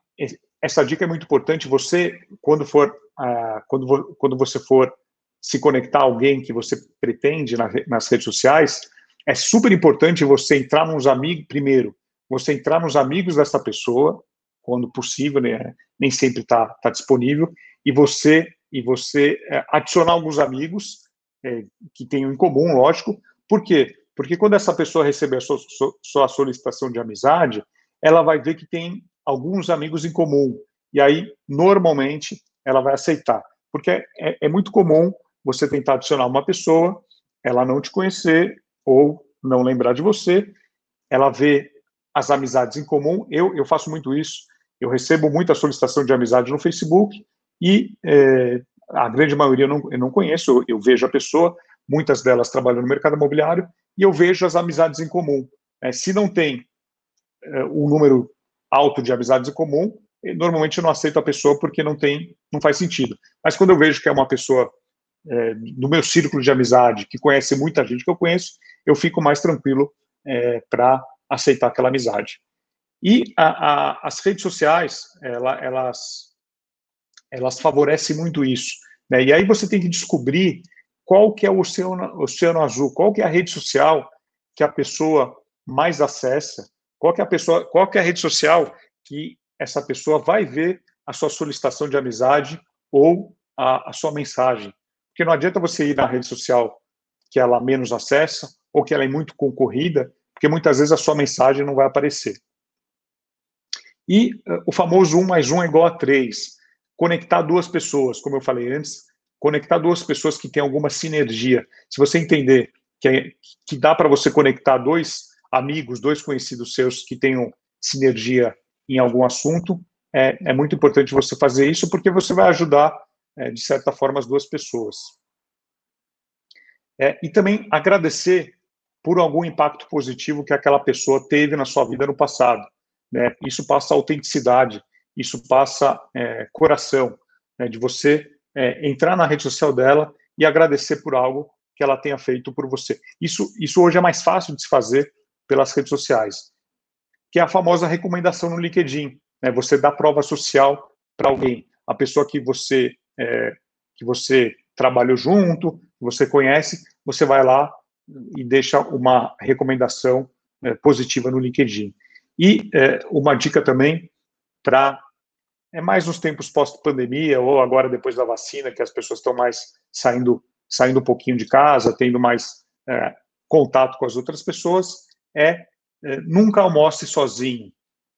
Essa dica é muito importante. Você, quando for, uh, quando, quando você for se conectar a alguém que você pretende na, nas redes sociais, é super importante você entrar nos amigos primeiro. Você entrar nos amigos dessa pessoa, quando possível, né, nem sempre está tá disponível, e você e você é, adicionar alguns amigos é, que tenham em comum, lógico. Por quê? Porque quando essa pessoa receber a sua, sua solicitação de amizade, ela vai ver que tem alguns amigos em comum. E aí, normalmente, ela vai aceitar. Porque é, é muito comum você tentar adicionar uma pessoa, ela não te conhecer ou não lembrar de você, ela vê as amizades em comum. Eu, eu faço muito isso. Eu recebo muita solicitação de amizade no Facebook e é, a grande maioria eu não, eu não conheço, eu, eu, vejo a pessoa, muitas delas trabalham no mercado imobiliário, e eu vejo as amizades em comum. É, se não tem é, um número alto de amizades em comum, eh, normalmente eu não aceito a pessoa porque não tem, não faz sentido. Mas quando eu vejo que é uma pessoa é, do meu círculo de amizade, que conhece muita gente que eu conheço, eu fico mais tranquilo é, para aceitar aquela amizade. E a, a, as redes sociais, ela, elas elas favorecem muito isso. Né? E aí você tem que descobrir qual que é o oceano, oceano azul, qual que é a rede social que a pessoa mais acessa, qual que é a pessoa, qual que é a rede social que essa pessoa vai ver a sua solicitação de amizade ou a, a sua mensagem. Porque não adianta você ir na rede social que ela menos acessa ou que ela é muito concorrida, porque muitas vezes a sua mensagem não vai aparecer. E uh, o famoso 1 mais 1 é igual a 3 conectar duas pessoas, como eu falei antes, conectar duas pessoas que têm alguma sinergia. Se você entender que, é, que dá para você conectar dois amigos, dois conhecidos seus que tenham sinergia em algum assunto, é, é muito importante você fazer isso, porque você vai ajudar, é, de certa forma, as duas pessoas. É, e também agradecer por algum impacto positivo que aquela pessoa teve na sua vida no passado. Né? Isso passa autenticidade, isso passa é, coração, né, de você é, entrar na rede social dela e agradecer por algo que ela tenha feito por você. Isso, isso hoje é mais fácil de se fazer pelas redes sociais, que é a famosa recomendação no LinkedIn. Né, você dá prova social para alguém, a pessoa que você é, que você trabalhou junto, você conhece, você vai lá e deixa uma recomendação é, positiva no LinkedIn. E é, uma dica também para é mais nos tempos pós-pandemia ou agora depois da vacina que as pessoas estão mais saindo saindo um pouquinho de casa, tendo mais é, contato com as outras pessoas, é, é, nunca almoce sozinho,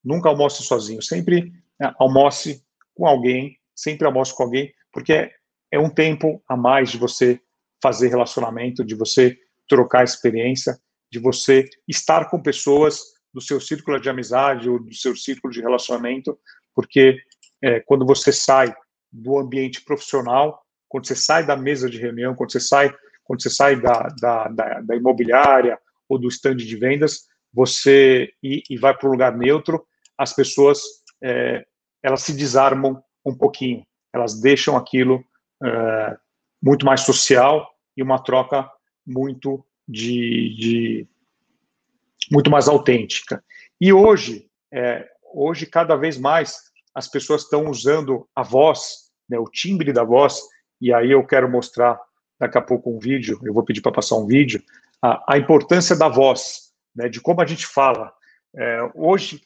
nunca almoce sozinho, sempre é, almoce com alguém, sempre almoce com alguém, porque é, é um tempo a mais de você fazer relacionamento, de você trocar experiência, de você estar com pessoas do seu círculo de amizade ou do seu círculo de relacionamento, porque é, quando você sai do ambiente profissional, quando você sai da mesa de reunião, quando você sai, quando você sai da, da, da, da imobiliária ou do stand de vendas, você e, e vai para um lugar neutro, as pessoas é, elas se desarmam um pouquinho, elas deixam aquilo é, muito mais social e uma troca muito de, de muito mais autêntica. E hoje, é, hoje cada vez mais as pessoas estão usando a voz, né, o timbre da voz, e aí eu quero mostrar daqui a pouco um vídeo, eu vou pedir para passar um vídeo, a, a, importância da voz, né, de como a gente fala. É, hoje,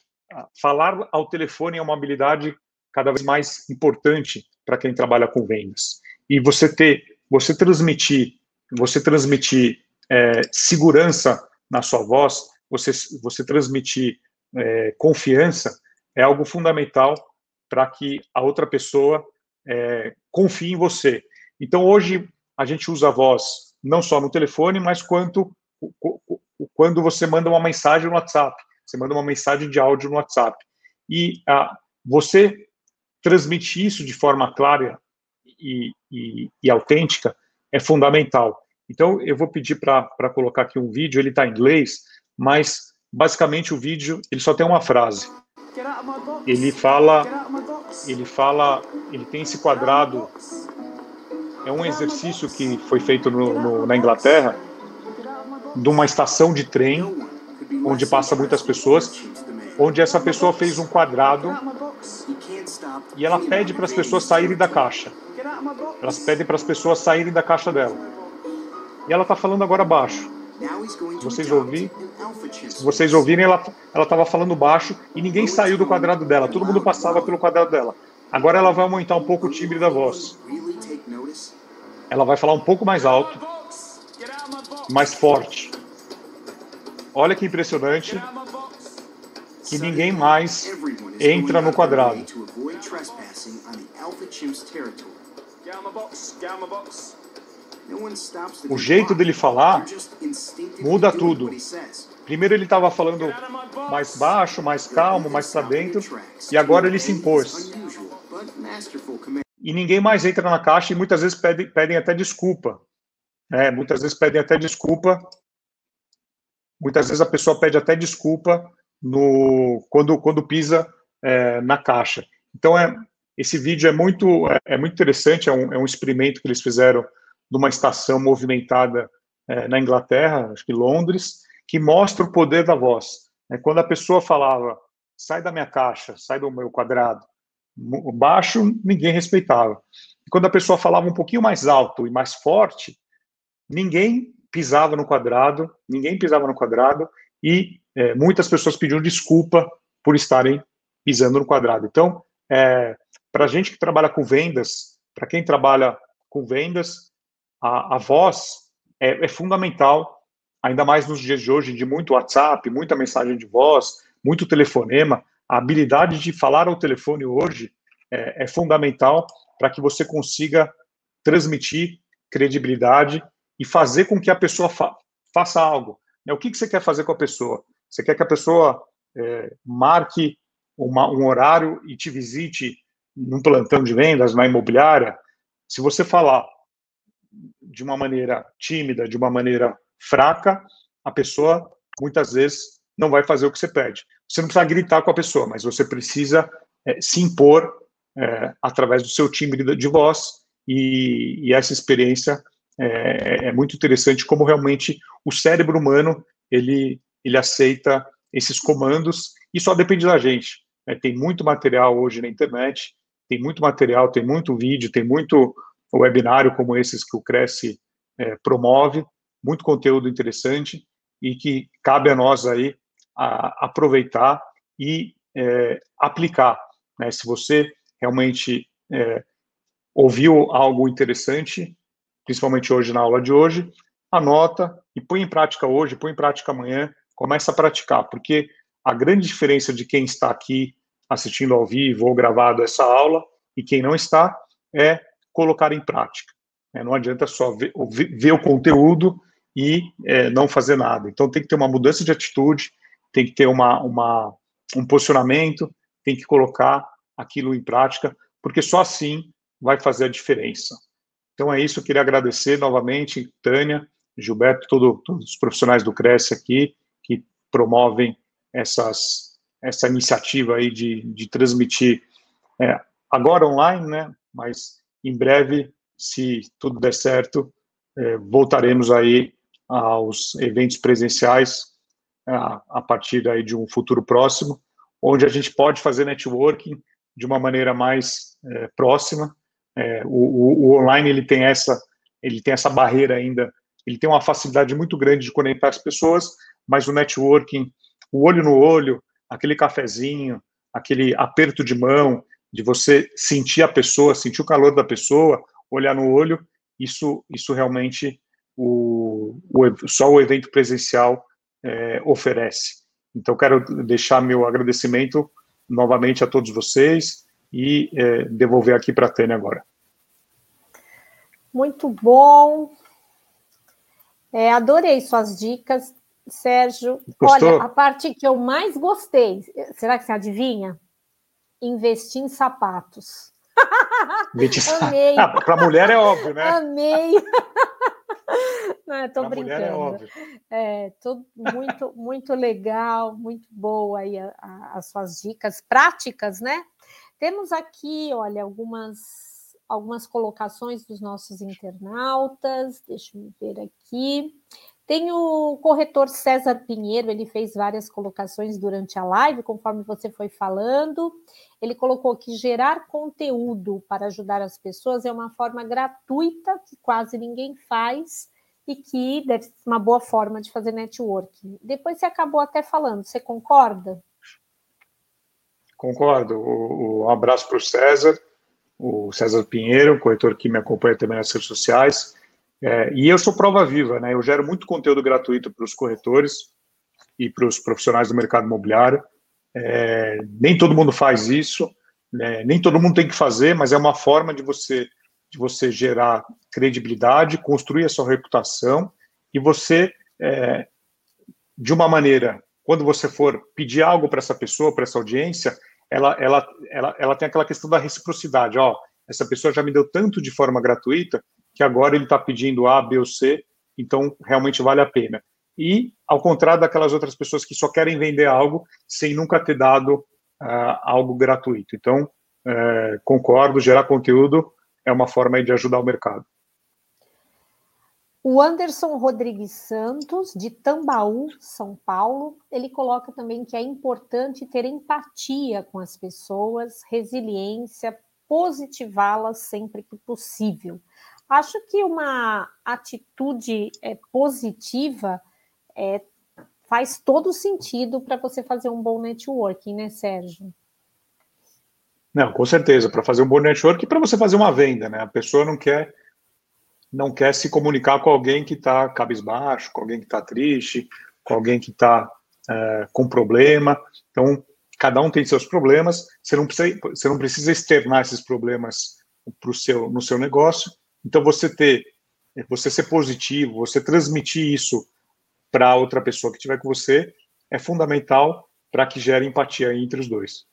falar ao telefone é uma habilidade cada vez mais importante para quem trabalha com vendas. E você ter, você transmitir, você transmitir é, segurança na sua voz, você, você transmitir é, confiança é algo fundamental para que a outra pessoa é, confie em você. Então, hoje, a gente usa a voz não só no telefone, mas quanto quando você manda uma mensagem no WhatsApp. Você manda uma mensagem de áudio no WhatsApp. E a, você transmitir isso de forma clara e, e, e autêntica é fundamental. Então, eu vou pedir para colocar aqui um vídeo, ele está em inglês, mas basicamente o vídeo ele só tem uma frase. Ele fala, ele fala, ele tem esse quadrado. É um exercício que foi feito no, no, na Inglaterra, de uma estação de trem, onde passa muitas pessoas, onde essa pessoa fez um quadrado e ela pede para as pessoas saírem da caixa. Elas pedem para as pessoas saírem da caixa dela. E ela está falando agora baixo. Vocês ouvirem, se vocês ouvirem, ela estava falando baixo e ninguém saiu do quadrado dela. Todo mundo passava pelo quadrado dela. Agora ela vai aumentar um pouco o timbre da voz. Ela vai falar um pouco mais alto, mais forte. Olha que impressionante que ninguém mais entra no quadrado. O jeito dele falar muda tudo. Primeiro ele estava falando mais baixo, mais calmo, mais para dentro, e agora ele se impôs. E ninguém mais entra na caixa e muitas vezes pedem, pedem até desculpa. É, muitas vezes pedem até desculpa. Muitas vezes a pessoa pede até desculpa no quando, quando pisa é, na caixa. Então é esse vídeo é muito é, é muito interessante. É um, é um experimento que eles fizeram numa estação movimentada é, na Inglaterra, acho que Londres, que mostra o poder da voz. É, quando a pessoa falava, sai da minha caixa, sai do meu quadrado, baixo, ninguém respeitava. E quando a pessoa falava um pouquinho mais alto e mais forte, ninguém pisava no quadrado, ninguém pisava no quadrado e é, muitas pessoas pediam desculpa por estarem pisando no quadrado. Então, é, para a gente que trabalha com vendas, para quem trabalha com vendas, a, a voz é, é, fundamental, ainda mais nos dias de hoje, de muito WhatsApp, muita mensagem de voz, muito telefonema. A habilidade de falar ao telefone hoje é, é fundamental para que você consiga transmitir credibilidade e fazer com que a pessoa fa faça algo. Né? O que, que você quer fazer com a pessoa? Você quer que a pessoa é, marque uma, um horário e te visite num plantão de vendas, na imobiliária? Se você falar, de uma maneira tímida, de uma maneira fraca, a pessoa muitas vezes não vai fazer o que você pede. Você não precisa gritar com a pessoa, mas você precisa é, se impor é, através do seu timbre de voz e, e essa experiência é, é, muito interessante como realmente o cérebro humano ele ele aceita esses comandos e só depende da gente. Né? Tem muito material hoje na internet, tem muito material, tem muito vídeo, tem muito webinário como esses que o Cresce é, promove, muito conteúdo interessante e que cabe a nós aí a aproveitar e é, aplicar. Né? Se você realmente é, ouviu algo interessante, principalmente hoje na aula de hoje, anota e põe em prática hoje, põe em prática amanhã, começa a praticar, porque a grande diferença de quem está aqui assistindo ao vivo ou gravado essa aula e quem não está é colocar em prática. É, não adianta só ver, ver, o conteúdo e é, não fazer nada. Então tem que ter uma mudança de atitude, tem que ter uma, uma, um posicionamento, tem que colocar aquilo em prática, porque só assim vai fazer a diferença. Então é isso, eu queria agradecer novamente, Tânia, Gilberto, todo, todos os profissionais do Cresce aqui, que promovem essas, essa iniciativa aí de, de transmitir, é, agora online, né, mas em breve, se tudo der certo, é, voltaremos aí aos eventos presenciais a, partir aí de um futuro próximo, onde a gente pode fazer networking de uma maneira mais é, próxima. É, o, o, online ele tem essa ele tem essa barreira ainda, ele tem uma facilidade muito grande de conectar as pessoas, mas o networking, o olho no olho, aquele cafezinho, aquele aperto de mão, de você sentir a pessoa, sentir o calor da pessoa, olhar no olho, isso, isso realmente o, o só o evento presencial é, oferece. Então, quero deixar meu agradecimento novamente a todos vocês e é, devolver aqui para a Tânia agora. Muito bom. É, adorei suas dicas, Sérgio. Gostou? Olha, a parte que eu mais gostei, será que você adivinha? investir em sapatos. Amei. Ah, para mulher é óbvio, né? Amei. Não, estou é brincando. É, é tudo muito, muito legal, muito boa aí a, a, as suas dicas práticas, né? Temos aqui, olha, algumas, algumas colocações dos nossos internautas. Deixa eu ver aqui. Tem o corretor César Pinheiro, ele fez várias colocações durante a live, conforme você foi falando. Ele colocou que gerar conteúdo para ajudar as pessoas é uma forma gratuita que quase ninguém faz e que deve ser uma boa forma de fazer networking. Depois você acabou até falando, você concorda? Concordo. Um abraço para o César, o César Pinheiro, corretor que me acompanha também nas redes sociais. É, e eu sou prova viva, né? Eu gero muito conteúdo gratuito para os corretores e para os profissionais do mercado imobiliário. É, nem todo mundo faz isso, né? nem todo mundo tem que fazer, mas é uma forma de você de você gerar credibilidade, construir a sua reputação e você, é, de uma maneira, quando você for pedir algo para essa pessoa, para essa audiência, ela, ela, ela, ela tem aquela questão da reciprocidade. Ó, essa pessoa já me deu tanto de forma gratuita, que agora ele está pedindo A, B ou C, então realmente vale a pena. E, ao contrário daquelas outras pessoas que só querem vender algo sem nunca ter dado uh, algo gratuito. Então, uh, concordo, gerar conteúdo é uma forma de ajudar o mercado. O Anderson Rodrigues Santos, de Tambaú, São Paulo, ele coloca também que é importante ter empatia com as pessoas, resiliência, positivá-las sempre que possível. Acho que uma atitude é, positiva é, faz todo sentido para você fazer um bom networking, né, Sérgio? Não, com certeza, para fazer um bom network e para você fazer uma venda, né? A pessoa não quer não quer se comunicar com alguém que está cabisbaixo, com alguém que está triste, com alguém que está é, com problema. Então, cada um tem seus problemas. Você não precisa, você não precisa externar esses problemas pro seu, no seu negócio. Então, você ter, você ser positivo, você transmitir isso para outra pessoa que estiver com você é fundamental para que gere empatia entre os dois.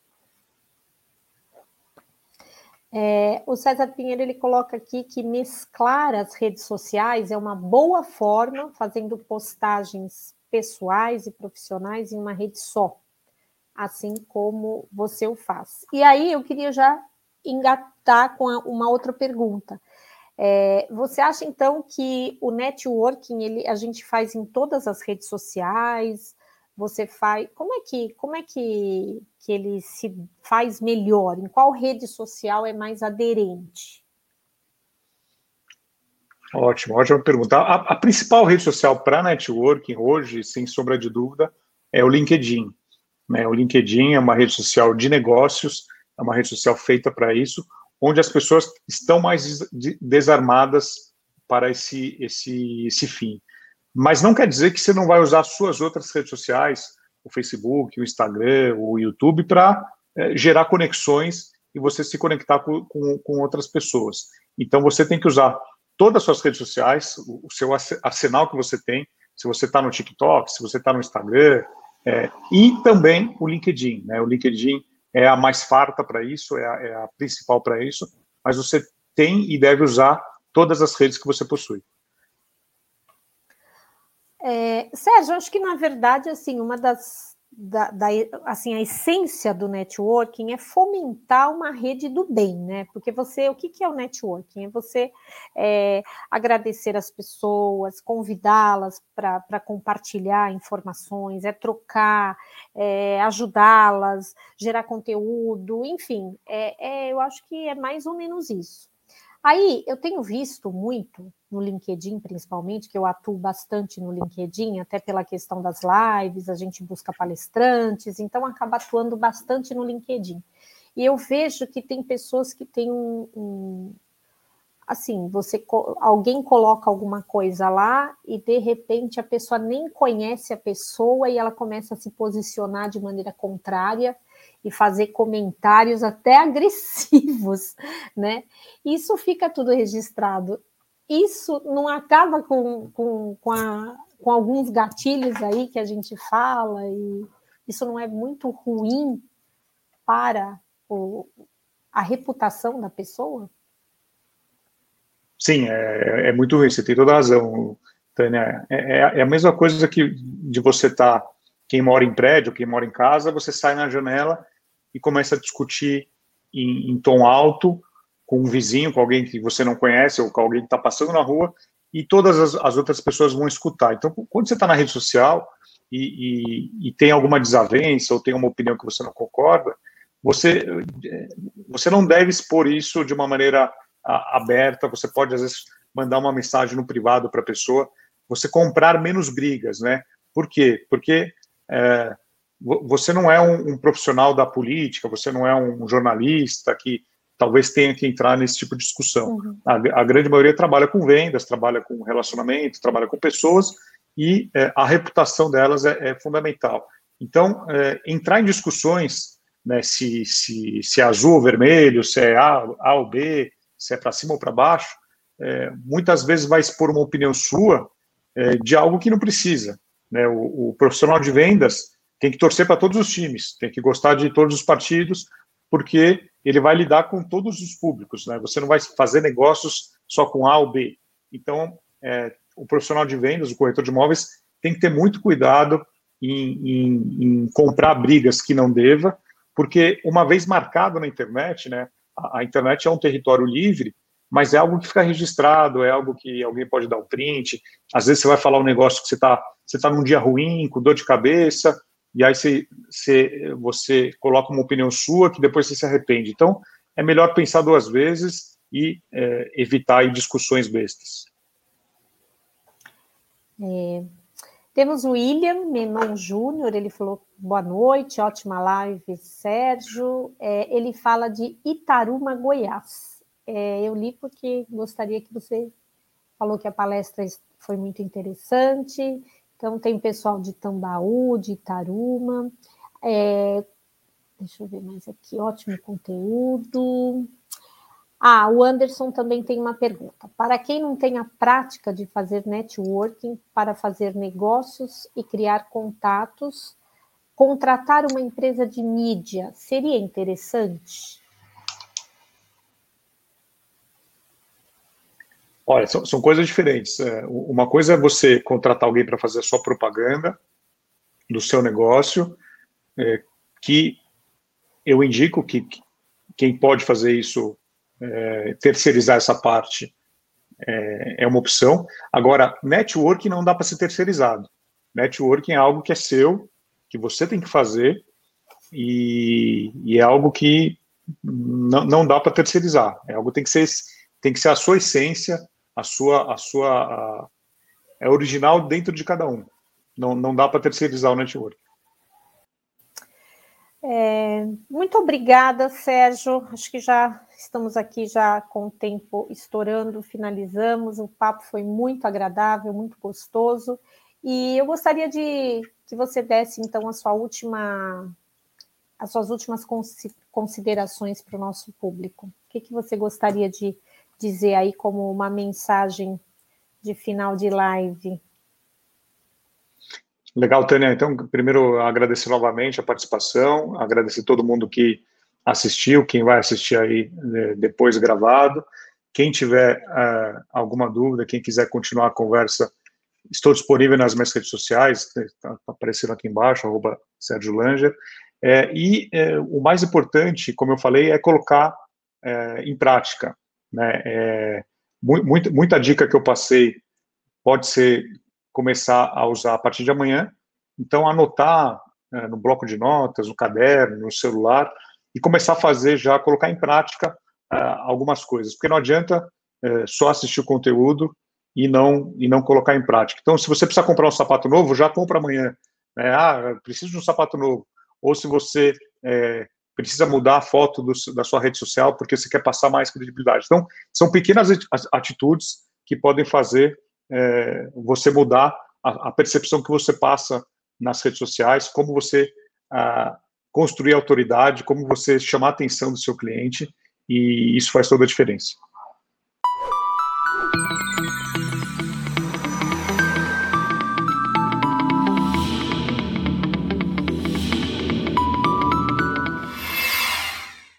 É, o César Pinheiro ele coloca aqui que mesclar as redes sociais é uma boa forma, fazendo postagens pessoais e profissionais em uma rede só, assim como você o faz. E aí eu queria já engatar com uma outra pergunta. É, você acha então que o networking ele, a gente faz em todas as redes sociais? Você faz como é que como é que, que ele se faz melhor? Em qual rede social é mais aderente? Ótimo, ótima pergunta. A, a principal rede social para networking hoje, sem sombra de dúvida, é o LinkedIn. Né? O LinkedIn é uma rede social de negócios, é uma rede social feita para isso onde as pessoas estão mais desarmadas para esse, esse, esse fim. Mas não quer dizer que você não vai usar suas outras redes sociais, o Facebook, o Instagram, o YouTube, para é, gerar conexões e você se conectar com, com, com, outras pessoas. Então você tem que usar todas as suas redes sociais, o, o seu arsenal que você tem, se você está no TikTok, se você está no Instagram, é, e também o LinkedIn. Né? O LinkedIn é a mais farta para isso, é a, é a principal para isso, mas você tem e deve usar todas as redes que você possui. É, Sérgio, acho que na verdade, assim, uma das da, da, assim, a essência do networking é fomentar uma rede do bem, né? Porque você, o que, que é o networking? É você é, agradecer as pessoas, convidá-las para compartilhar informações, é trocar, é, ajudá-las, gerar conteúdo, enfim, é, é, eu acho que é mais ou menos isso. Aí eu tenho visto muito no LinkedIn, principalmente, que eu atuo bastante no LinkedIn, até pela questão das lives, a gente busca palestrantes, então acaba atuando bastante no LinkedIn. E eu vejo que tem pessoas que têm um, um assim, você alguém coloca alguma coisa lá e de repente a pessoa nem conhece a pessoa e ela começa a se posicionar de maneira contrária e fazer comentários até agressivos, né? Isso fica tudo registrado. Isso não acaba com, com, com, a, com alguns gatilhos aí que a gente fala, e isso não é muito ruim para o, a reputação da pessoa? Sim, é, é muito ruim, você tem toda a razão, Tânia. É, é, é a mesma coisa que de você estar, tá, quem mora em prédio, quem mora em casa, você sai na janela e começa a discutir em, em tom alto com um vizinho, com alguém que você não conhece ou com alguém que está passando na rua e todas as, as, outras pessoas vão escutar. Então, quando você está na rede social e, e, e, tem alguma desavença ou tem uma opinião que você não concorda, você, você não deve expor isso de uma maneira a, aberta. Você pode, às vezes, mandar uma mensagem no privado para a pessoa. Você comprar menos brigas, né? Por quê? Porque é, você não é um, um, profissional da política, você não é um jornalista que talvez tenha que entrar nesse tipo de discussão. Uhum. A, a, grande maioria trabalha com vendas, trabalha com relacionamento, trabalha com pessoas e é, a reputação delas é, é fundamental. Então, é, entrar em discussões, né, se, se, se é azul ou vermelho, se é A, a ou B, se é para cima ou para baixo, é, muitas vezes vai expor uma opinião sua é, de algo que não precisa. Né? O, o profissional de vendas tem que torcer para todos os times, tem que gostar de todos os partidos, porque ele vai lidar com todos os públicos, né? Você não vai fazer negócios só com A ou B. Então, é, o profissional de vendas, o corretor de imóveis, tem que ter muito cuidado em, em, em, comprar brigas que não deva, porque uma vez marcado na internet, né? A, a, internet é um território livre, mas é algo que fica registrado, é algo que alguém pode dar um print. Às vezes você vai falar um negócio que você está você tá num dia ruim, com dor de cabeça, e aí você, você, você coloca uma opinião sua que depois você se arrepende. Então, é melhor pensar duas vezes e é, evitar discussões bestas. É, temos o William Menon Júnior, ele falou boa noite, ótima live, Sérgio. É, ele fala de Itaruma, Goiás. É, eu li porque gostaria que você falou que a palestra foi muito interessante. Então, tem pessoal de Tambaú, de Itaruma. É, deixa eu ver mais aqui, ótimo conteúdo. Ah, o Anderson também tem uma pergunta. Para quem não tem a prática de fazer networking para fazer negócios e criar contatos, contratar uma empresa de mídia seria interessante? Olha, são, são coisas diferentes. É, uma coisa é você contratar alguém para fazer a sua propaganda do seu negócio, é, que eu indico que, que, quem pode fazer isso, é, terceirizar essa parte, é, é uma opção. Agora, networking não dá para ser terceirizado. Networking é algo que é seu, que você tem que fazer, e, e é algo que não, não dá para terceirizar. É algo que tem que ser tem que ser a sua essência, a sua a sua a, é original dentro de cada um. Não, não dá para terceirizar o network. É, muito obrigada, Sérgio. Acho que já estamos aqui já com o tempo estourando, finalizamos. O papo foi muito agradável, muito gostoso. E eu gostaria de que você desse então a sua última as suas últimas considerações para o nosso público. O que, que você gostaria de dizer aí como uma mensagem de final de live? Legal, Tânia. Então, primeiro, agradecer novamente a participação, agradecer todo mundo que assistiu, quem vai assistir aí né, depois gravado. Quem tiver uh, alguma dúvida, quem quiser continuar a conversa, estou disponível nas minhas redes sociais, está tá aparecendo aqui embaixo, arroba Sérgio Langer. É, e é, o mais importante, como eu falei, é colocar é, em prática. Né? É, muita, dica que eu passei pode ser começar a usar a partir de amanhã. Então, anotar é, no bloco de notas, no caderno, no celular, e começar a fazer já, colocar em prática é, algumas coisas. Porque não adianta é, só assistir o conteúdo e não, e não colocar em prática. Então, se você precisa comprar um sapato novo, já compra amanhã. Né? Ah, preciso de um sapato novo. Ou se você é, precisa mudar a foto do, da sua rede social porque você quer passar mais credibilidade. Então, são pequenas atitudes que podem fazer é, você mudar a, a, percepção que você passa nas redes sociais, como você a, construir autoridade, como você chamar a atenção do seu cliente, e isso faz toda a diferença.